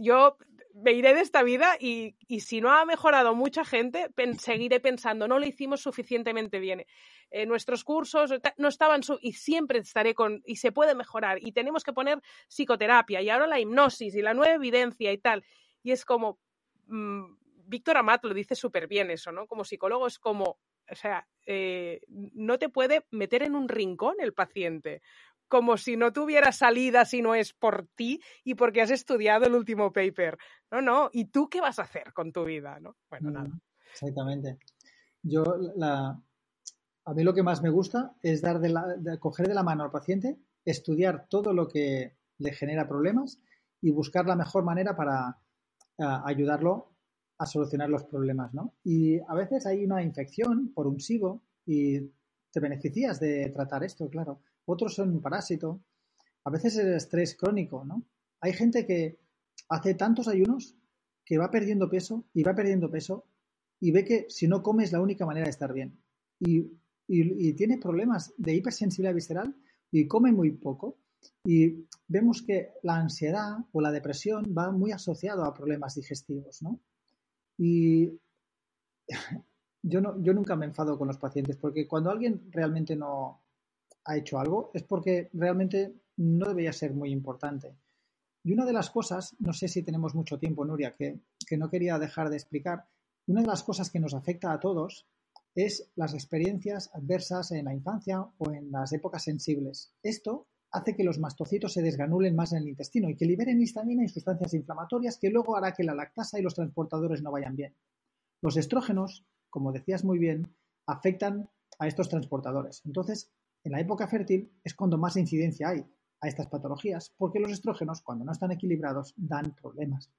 yo me iré de esta vida y, si no ha mejorado mucha gente, seguiré pensando, no lo hicimos suficientemente bien. Eh, nuestros cursos no estaban y siempre estaré con y se puede mejorar y tenemos que poner psicoterapia y ahora la hipnosis y la nueva evidencia y tal. Y es como, mm, Víctor Amat lo dice súper bien eso, ¿no? Como psicólogo es como, o sea, eh, no te puede meter en un rincón el paciente, como si no tuviera salida si no es por ti y porque has estudiado el último paper. No, no, ¿y tú qué vas a hacer con tu vida? ¿no? Bueno, nada. Mm, exactamente. Yo, la, a mí lo que más me gusta es dar de, la, coger de la mano al paciente, estudiar todo lo que le genera problemas y buscar la mejor manera para ayudarlo a solucionar los problemas, ¿no? Y a veces hay una infección por un SIBO y te beneficias de tratar esto, claro otros son un parásito. A veces es el estrés crónico, ¿no? Hay gente que hace tantos ayunos que va perdiendo peso y va perdiendo peso y ve que si no come es la única manera de estar bien. Y, tiene problemas de hipersensibilidad visceral y come muy poco. Y vemos que la ansiedad o la depresión va muy asociado a problemas digestivos, ¿no? Y yo nunca me enfado con los pacientes porque cuando alguien realmente no, ha hecho algo es porque realmente no debería ser muy importante. Y una de las cosas, no sé si tenemos mucho tiempo, Nuria, que, que no quería dejar de explicar, una de las cosas que nos afecta a todos es las experiencias adversas en la infancia o en las épocas sensibles. Esto hace que los mastocitos se desganulen más en el intestino y que liberen histamina y sustancias inflamatorias que luego hará que la lactasa y los transportadores no vayan bien. Los estrógenos, como decías muy bien, afectan a estos transportadores. Entonces, en la época fértil es cuando más incidencia hay a estas patologías, porque los estrógenos, cuando no están equilibrados, dan problemas.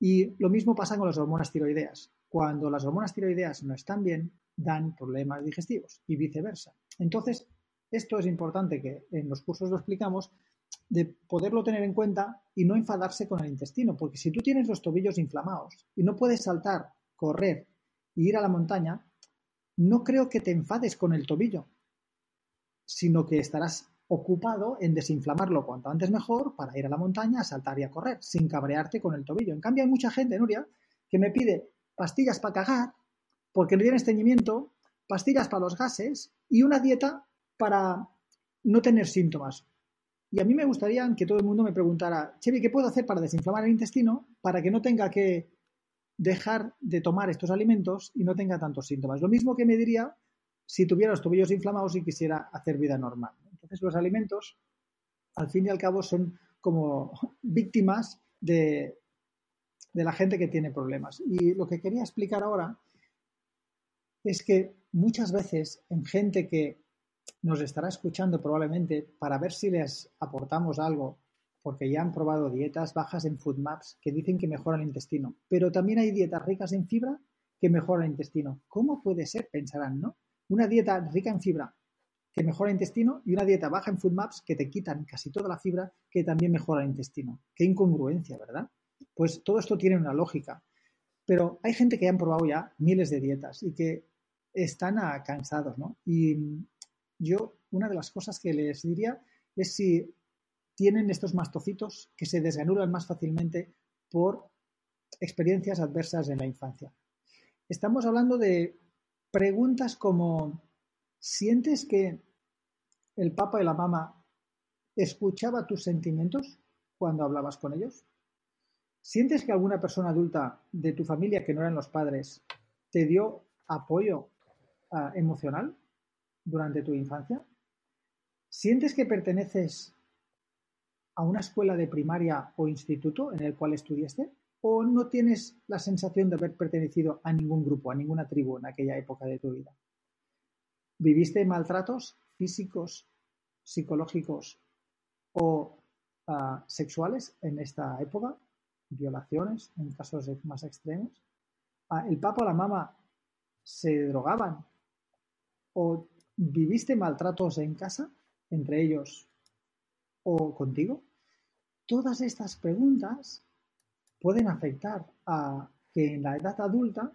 Y lo mismo pasa con las hormonas tiroideas. Cuando las hormonas tiroideas no están bien, dan problemas digestivos y viceversa. Entonces, esto es importante que en los cursos lo explicamos, de poderlo tener en cuenta y no enfadarse con el intestino, porque si tú tienes los tobillos inflamados y no puedes saltar, correr e ir a la montaña, no creo que te enfades con el tobillo, sino que estarás ocupado en desinflamarlo cuanto antes mejor para ir a la montaña, a saltar y a correr, sin cabrearte con el tobillo. En cambio, hay mucha gente, Nuria, que me pide pastillas para cagar, porque no tiene estreñimiento, pastillas para los gases y una dieta para no tener síntomas. Y a mí me gustaría que todo el mundo me preguntara, Chevy, ¿qué puedo hacer para desinflamar el intestino para que no tenga que dejar de tomar estos alimentos y no tenga tantos síntomas? Lo mismo que me diría si tuviera los tobillos inflamados y quisiera hacer vida normal. Entonces los alimentos, al fin y al cabo, son como víctimas de, de la gente que tiene problemas. Y lo que quería explicar ahora es que muchas veces en gente que nos estará escuchando probablemente para ver si les aportamos algo, porque ya han probado dietas bajas en food maps que dicen que mejoran el intestino, pero también hay dietas ricas en fibra que mejora el intestino. ¿Cómo puede ser? Pensarán, ¿no? Una dieta rica en fibra que mejora el intestino y una dieta baja en food maps que te quitan casi toda la fibra que también mejora el intestino. Qué incongruencia, ¿verdad? Pues todo esto tiene una lógica. Pero hay gente que han probado ya miles de dietas y que están cansados, ¿no? Y yo, una de las cosas que les diría es si tienen estos mastocitos que se desganulan más fácilmente por experiencias adversas en la infancia. Estamos hablando de preguntas como ¿sientes que el papá y la mamá escuchaba tus sentimientos cuando hablabas con ellos? ¿Sientes que alguna persona adulta de tu familia que no eran los padres te dio apoyo uh, emocional durante tu infancia? ¿Sientes que perteneces a una escuela de primaria o instituto en el cual estudiaste? ¿O no tienes la sensación de haber pertenecido a ningún grupo, a ninguna tribu en aquella época de tu vida? ¿Viviste maltratos físicos, psicológicos o uh, sexuales en esta época? ¿Violaciones en casos más extremos? Uh, ¿El papá o la mamá se drogaban? ¿O viviste maltratos en casa, entre ellos o contigo? Todas estas preguntas pueden afectar a que en la edad adulta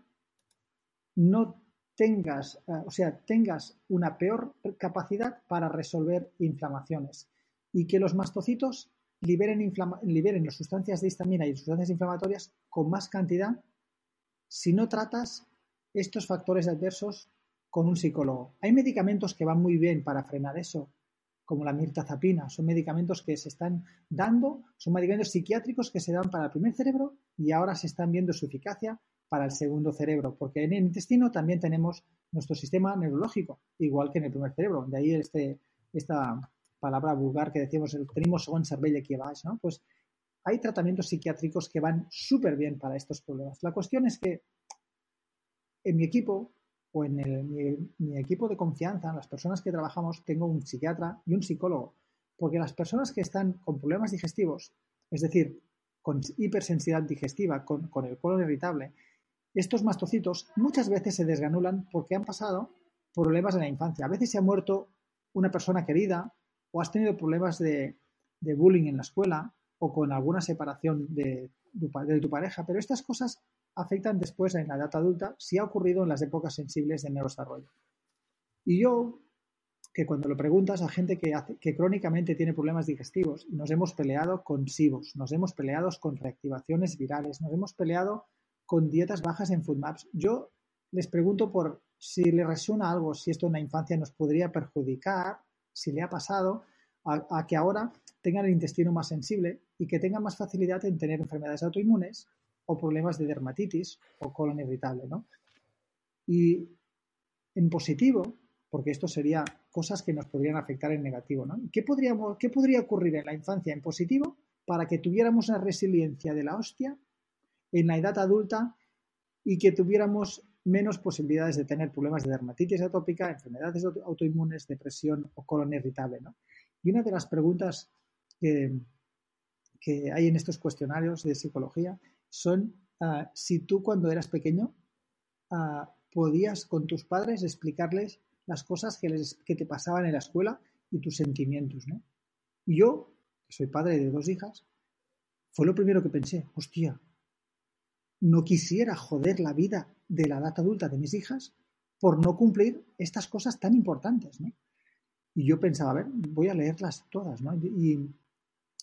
no tengas, eh, o sea, tengas una peor capacidad para resolver inflamaciones y que los mastocitos liberen, liberen las sustancias de histamina y sustancias inflamatorias con más cantidad si no tratas estos factores adversos con un psicólogo. Hay medicamentos que van muy bien para frenar eso, como la mirtazapina. Son medicamentos que se están dando, son medicamentos psiquiátricos que se dan para el primer cerebro y ahora se están viendo su eficacia para el segundo cerebro, porque en el intestino también tenemos nuestro sistema neurológico, igual que en el primer cerebro. De ahí este, esta palabra vulgar que decimos, el tenemos según cervell aquí ¿no? Pues hay tratamientos psiquiátricos que van súper bien para estos problemas. La cuestión es que en mi equipo o en mi, equipo de confianza, en las personas que trabajamos, tengo un psiquiatra y un psicólogo, porque las personas que están con problemas digestivos, es decir, con hipersensibilidad digestiva, con, el colon irritable, estos mastocitos muchas veces se desganulan porque han pasado problemas en la infancia. A veces se ha muerto una persona querida o has tenido problemas de, bullying en la escuela o con alguna separación de tu pareja, pero estas cosas afectan después en la edad adulta si ha ocurrido en las épocas sensibles de neurodesarrollo. Y yo, que cuando lo preguntas a gente que, que crónicamente tiene problemas digestivos, nos hemos peleado con SIBOS, nos hemos peleado con reactivaciones virales, nos hemos peleado con dietas bajas en FoodMaps. Yo les pregunto por si le resuena algo, si esto en la infancia nos podría perjudicar, si le ha pasado, a, a que ahora tengan el intestino más sensible y que tengan más facilidad en tener enfermedades autoinmunes o problemas de dermatitis o colon irritable, ¿no? Y en positivo, porque esto sería cosas que nos podrían afectar en negativo, ¿no? ¿Qué, ¿Qué podría ocurrir en la infancia en positivo para que tuviéramos una resiliencia de la hostia en la edad adulta y que tuviéramos menos posibilidades de tener problemas de dermatitis atópica, enfermedades autoinmunes, depresión o colon irritable, ¿no? Y una de las preguntas que, que hay en estos cuestionarios de psicología son ah, si tú cuando eras pequeño ah, podías con tus padres explicarles las cosas que, les, que te pasaban en la escuela y tus sentimientos, ¿no? Y yo, que soy padre de dos hijas, fue lo primero que pensé, hostia, no quisiera joder la vida de la edad adulta de mis hijas por no cumplir estas cosas tan importantes, ¿no? Y yo pensaba, a ver, voy a leerlas todas, ¿no? Y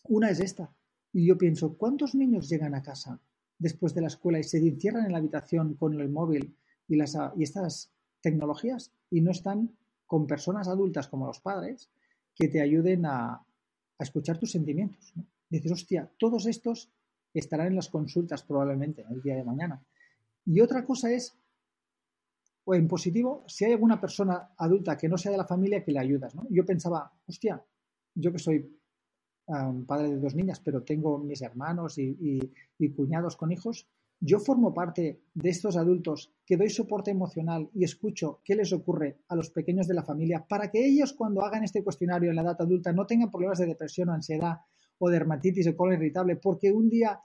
una es esta. Y yo pienso, ¿cuántos niños llegan a casa después de la escuela y se encierran en la habitación con el móvil y, las, y estas tecnologías y no están con personas adultas como los padres que te ayuden a, escuchar tus sentimientos. Dices, hostia, todos estos estarán en las consultas probablemente el día de mañana. Y otra cosa es, o en positivo, si hay alguna persona adulta que no sea de la familia que le ayudas. Yo pensaba, hostia, yo que soy padre de dos niñas, pero tengo mis hermanos y, cuñados con hijos, yo formo parte de estos adultos que doy soporte emocional y escucho qué les ocurre a los pequeños de la familia para que ellos cuando hagan este cuestionario en la edad adulta no tengan problemas de depresión o ansiedad o dermatitis o colon irritable porque un día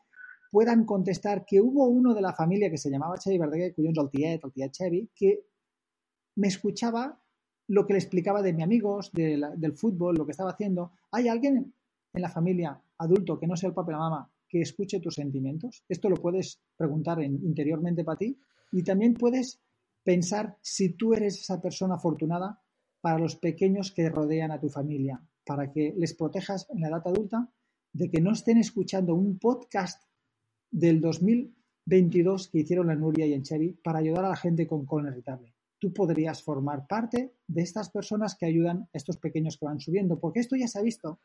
puedan contestar que hubo uno de la familia que se llamaba Chevy Verdaguer, cuyo el tiet, el tiet Chevy, que me escuchaba lo que le explicaba de mis amigos, del fútbol, lo que estaba haciendo. ¿Hay alguien en la familia adulto que no sea el la mamá que escuche tus sentimientos? Esto lo puedes preguntar interiormente para ti y también puedes pensar si tú eres esa persona afortunada para los pequeños que rodean a tu familia, para que les protejas en la edad adulta de que no estén escuchando un podcast del 2022 que hicieron la Nuria y en Chevy para ayudar a la gente con colon irritable. Tú podrías formar parte de estas personas que ayudan a estos pequeños que van subiendo, porque esto ya se ha visto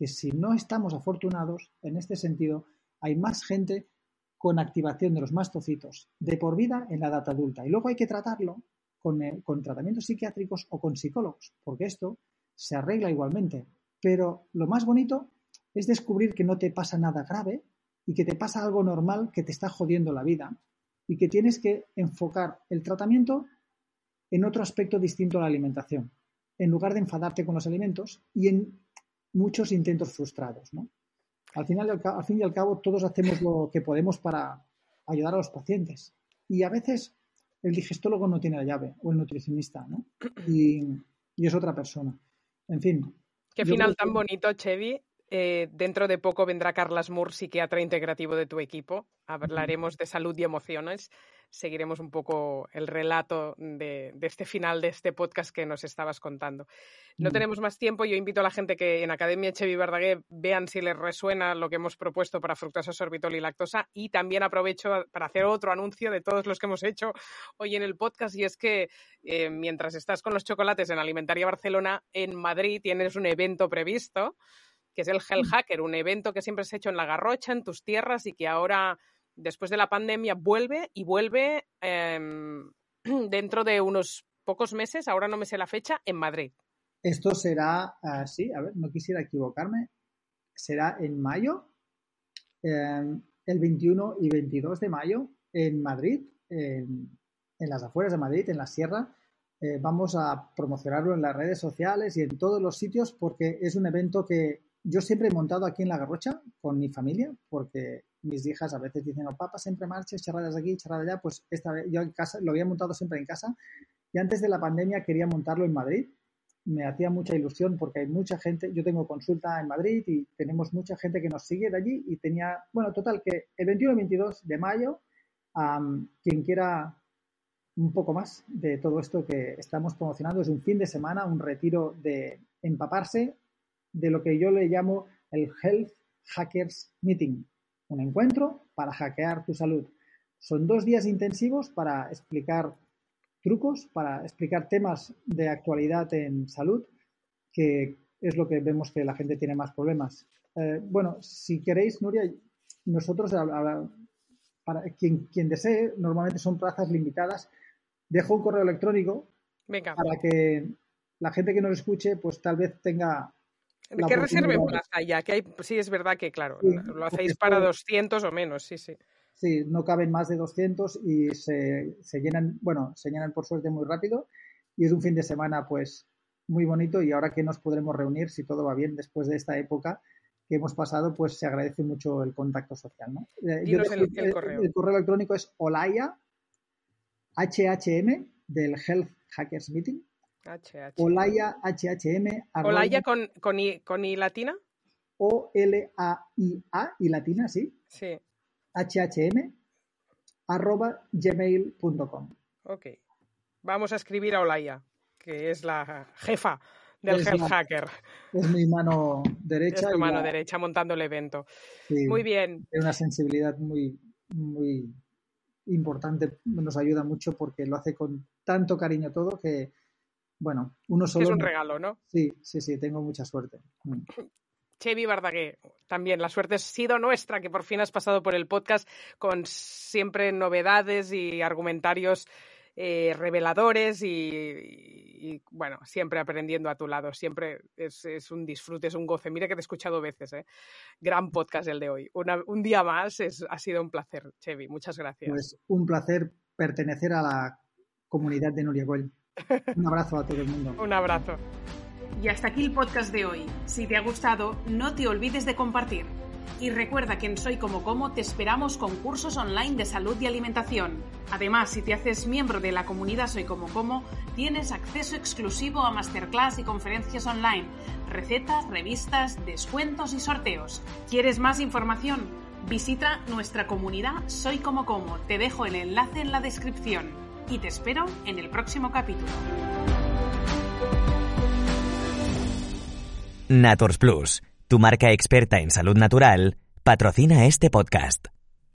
que si no estamos afortunados en este sentido, hay más gente con activación de los mastocitos de por vida en la edad adulta. Y luego hay que tratarlo con, eh, con tratamientos psiquiátricos o con psicólogos, porque esto se arregla igualmente. Pero lo más bonito es descubrir que no te pasa nada grave y que te pasa algo normal que te está jodiendo la vida y que tienes que enfocar el tratamiento en otro aspecto distinto a la alimentación, en lugar de enfadarte con los alimentos y en muchos intentos frustrados. Al, final, al fin y al cabo, todos hacemos lo que podemos para ayudar a los pacientes. Y a veces el digestólogo no tiene la llave, o el nutricionista, ¿no? Y, es otra persona. En fin. Qué final tan bonito, Chevy. Eh, dentro de poco vendrá Carlas Moore, psiquiatra integrativo de tu equipo. Hablaremos de salud y emociones. Seguiremos un poco el relato de, este final de este podcast que nos estabas contando. No tenemos más tiempo. Yo invito a la gente que en Academia Chevy Verdaguer vean si les resuena lo que hemos propuesto para fructosa, sorbitol y lactosa. Y también aprovecho para hacer otro anuncio de todos los que hemos hecho hoy en el podcast. Y es que eh, mientras estás con los chocolates en Alimentaria Barcelona, en Madrid tienes un evento previsto que es el Hell. Hacker, un evento que siempre se ha hecho en la Garrocha, en tus tierras, y que ahora, después de la pandemia, vuelve y vuelve em, dentro de unos pocos meses, ahora no me sé la fecha, en Madrid. Esto será, así, a ver, no quisiera equivocarme, será en mayo, em, el 21 y 22 de mayo, en Madrid, en, las afueras de Madrid, en la sierra. Eh, vamos a promocionarlo en las redes sociales y en todos los sitios porque es un evento que yo siempre he montado aquí en La Garrocha con mi familia, porque mis hijas a veces dicen, oh, papá, siempre marches, charradas aquí, charradas allá, pues esta vez yo en casa, lo había montado siempre en casa, y antes de la pandemia quería montarlo en Madrid, me hacía mucha ilusión porque hay mucha gente, yo tengo consulta en Madrid y tenemos mucha gente que nos sigue de allí y tenía, bueno, total, que el 21 y 22 de mayo, quien quiera un poco más de todo esto que estamos promocionando, es un fin de semana, un retiro de empaparse de lo que yo le llamo el Health Hackers Meeting, un encuentro para hackear tu salud. Son dos días intensivos para explicar trucos, para explicar temas de actualidad en salud, que es lo que vemos que la gente tiene más problemas. Eh, bueno, si queréis, Nuria, nosotros, para quien, quien desee, normalmente son plazas limitadas. Dejo un correo electrónico para que la gente que nos escuche, pues tal vez tenga ¿Qué reservemos las allá? Que hay, sí, es verdad que, claro, lo hacéis para 200 o menos, sí, sí. Sí, no caben más de 200 y se, se, llenan, bueno, se llenan por suerte muy rápido y es un fin de semana pues muy bonito y ahora que nos podremos reunir, si todo va bien después de esta época que hemos pasado, pues se agradece mucho el contacto social. ¿no? Eh, el, correo. el, correo. electrónico es olaya, HHM, del Health Hackers Meeting, Olaya HHM. Olaya con, con, I, con I latina. O-L-A-I-A, y latina, sí. Sí. HHM arroba gmail.com. Ok. Vamos a escribir a Olaya, que es la jefa del Health Hacker. Es mi mano derecha. Es tu mano derecha montando el evento. muy bien. Tiene una sensibilidad muy, muy importante, nos ayuda mucho porque lo hace con tanto cariño todo que bueno, uno solo. Es un regalo, ¿no? Sí, sí, sí, tengo mucha suerte. Mm. Chevi Bardagué, también la suerte ha sido nuestra, que por fin has pasado por el podcast con siempre novedades y argumentarios eh, reveladores y, bueno, siempre aprendiendo a tu lado. Siempre es, un disfrute, es un goce. Mira que te he escuchado veces, ¿eh? Gran podcast el de hoy. un día más, es, ha sido un placer, Chevi. Muchas gracias. Pues un placer pertenecer a la comunidad de Nuria Gold. Un abrazo a todo el mundo. Un abrazo. Y hasta aquí el podcast de hoy. Si te ha gustado, no te olvides de compartir. Y recuerda que en Soy Como Como te esperamos con cursos online de salud y alimentación. Además, si te haces miembro de la comunidad Soy Como Como, tienes acceso exclusivo a masterclass y conferencias online, recetas, revistas, descuentos y sorteos. ¿Quieres más información? Visita nuestra comunidad Soy Como Como. Te dejo el enlace en la descripción. Y te espero en el próximo capítulo. Naturs Plus, tu marca experta en salud natural, patrocina este podcast.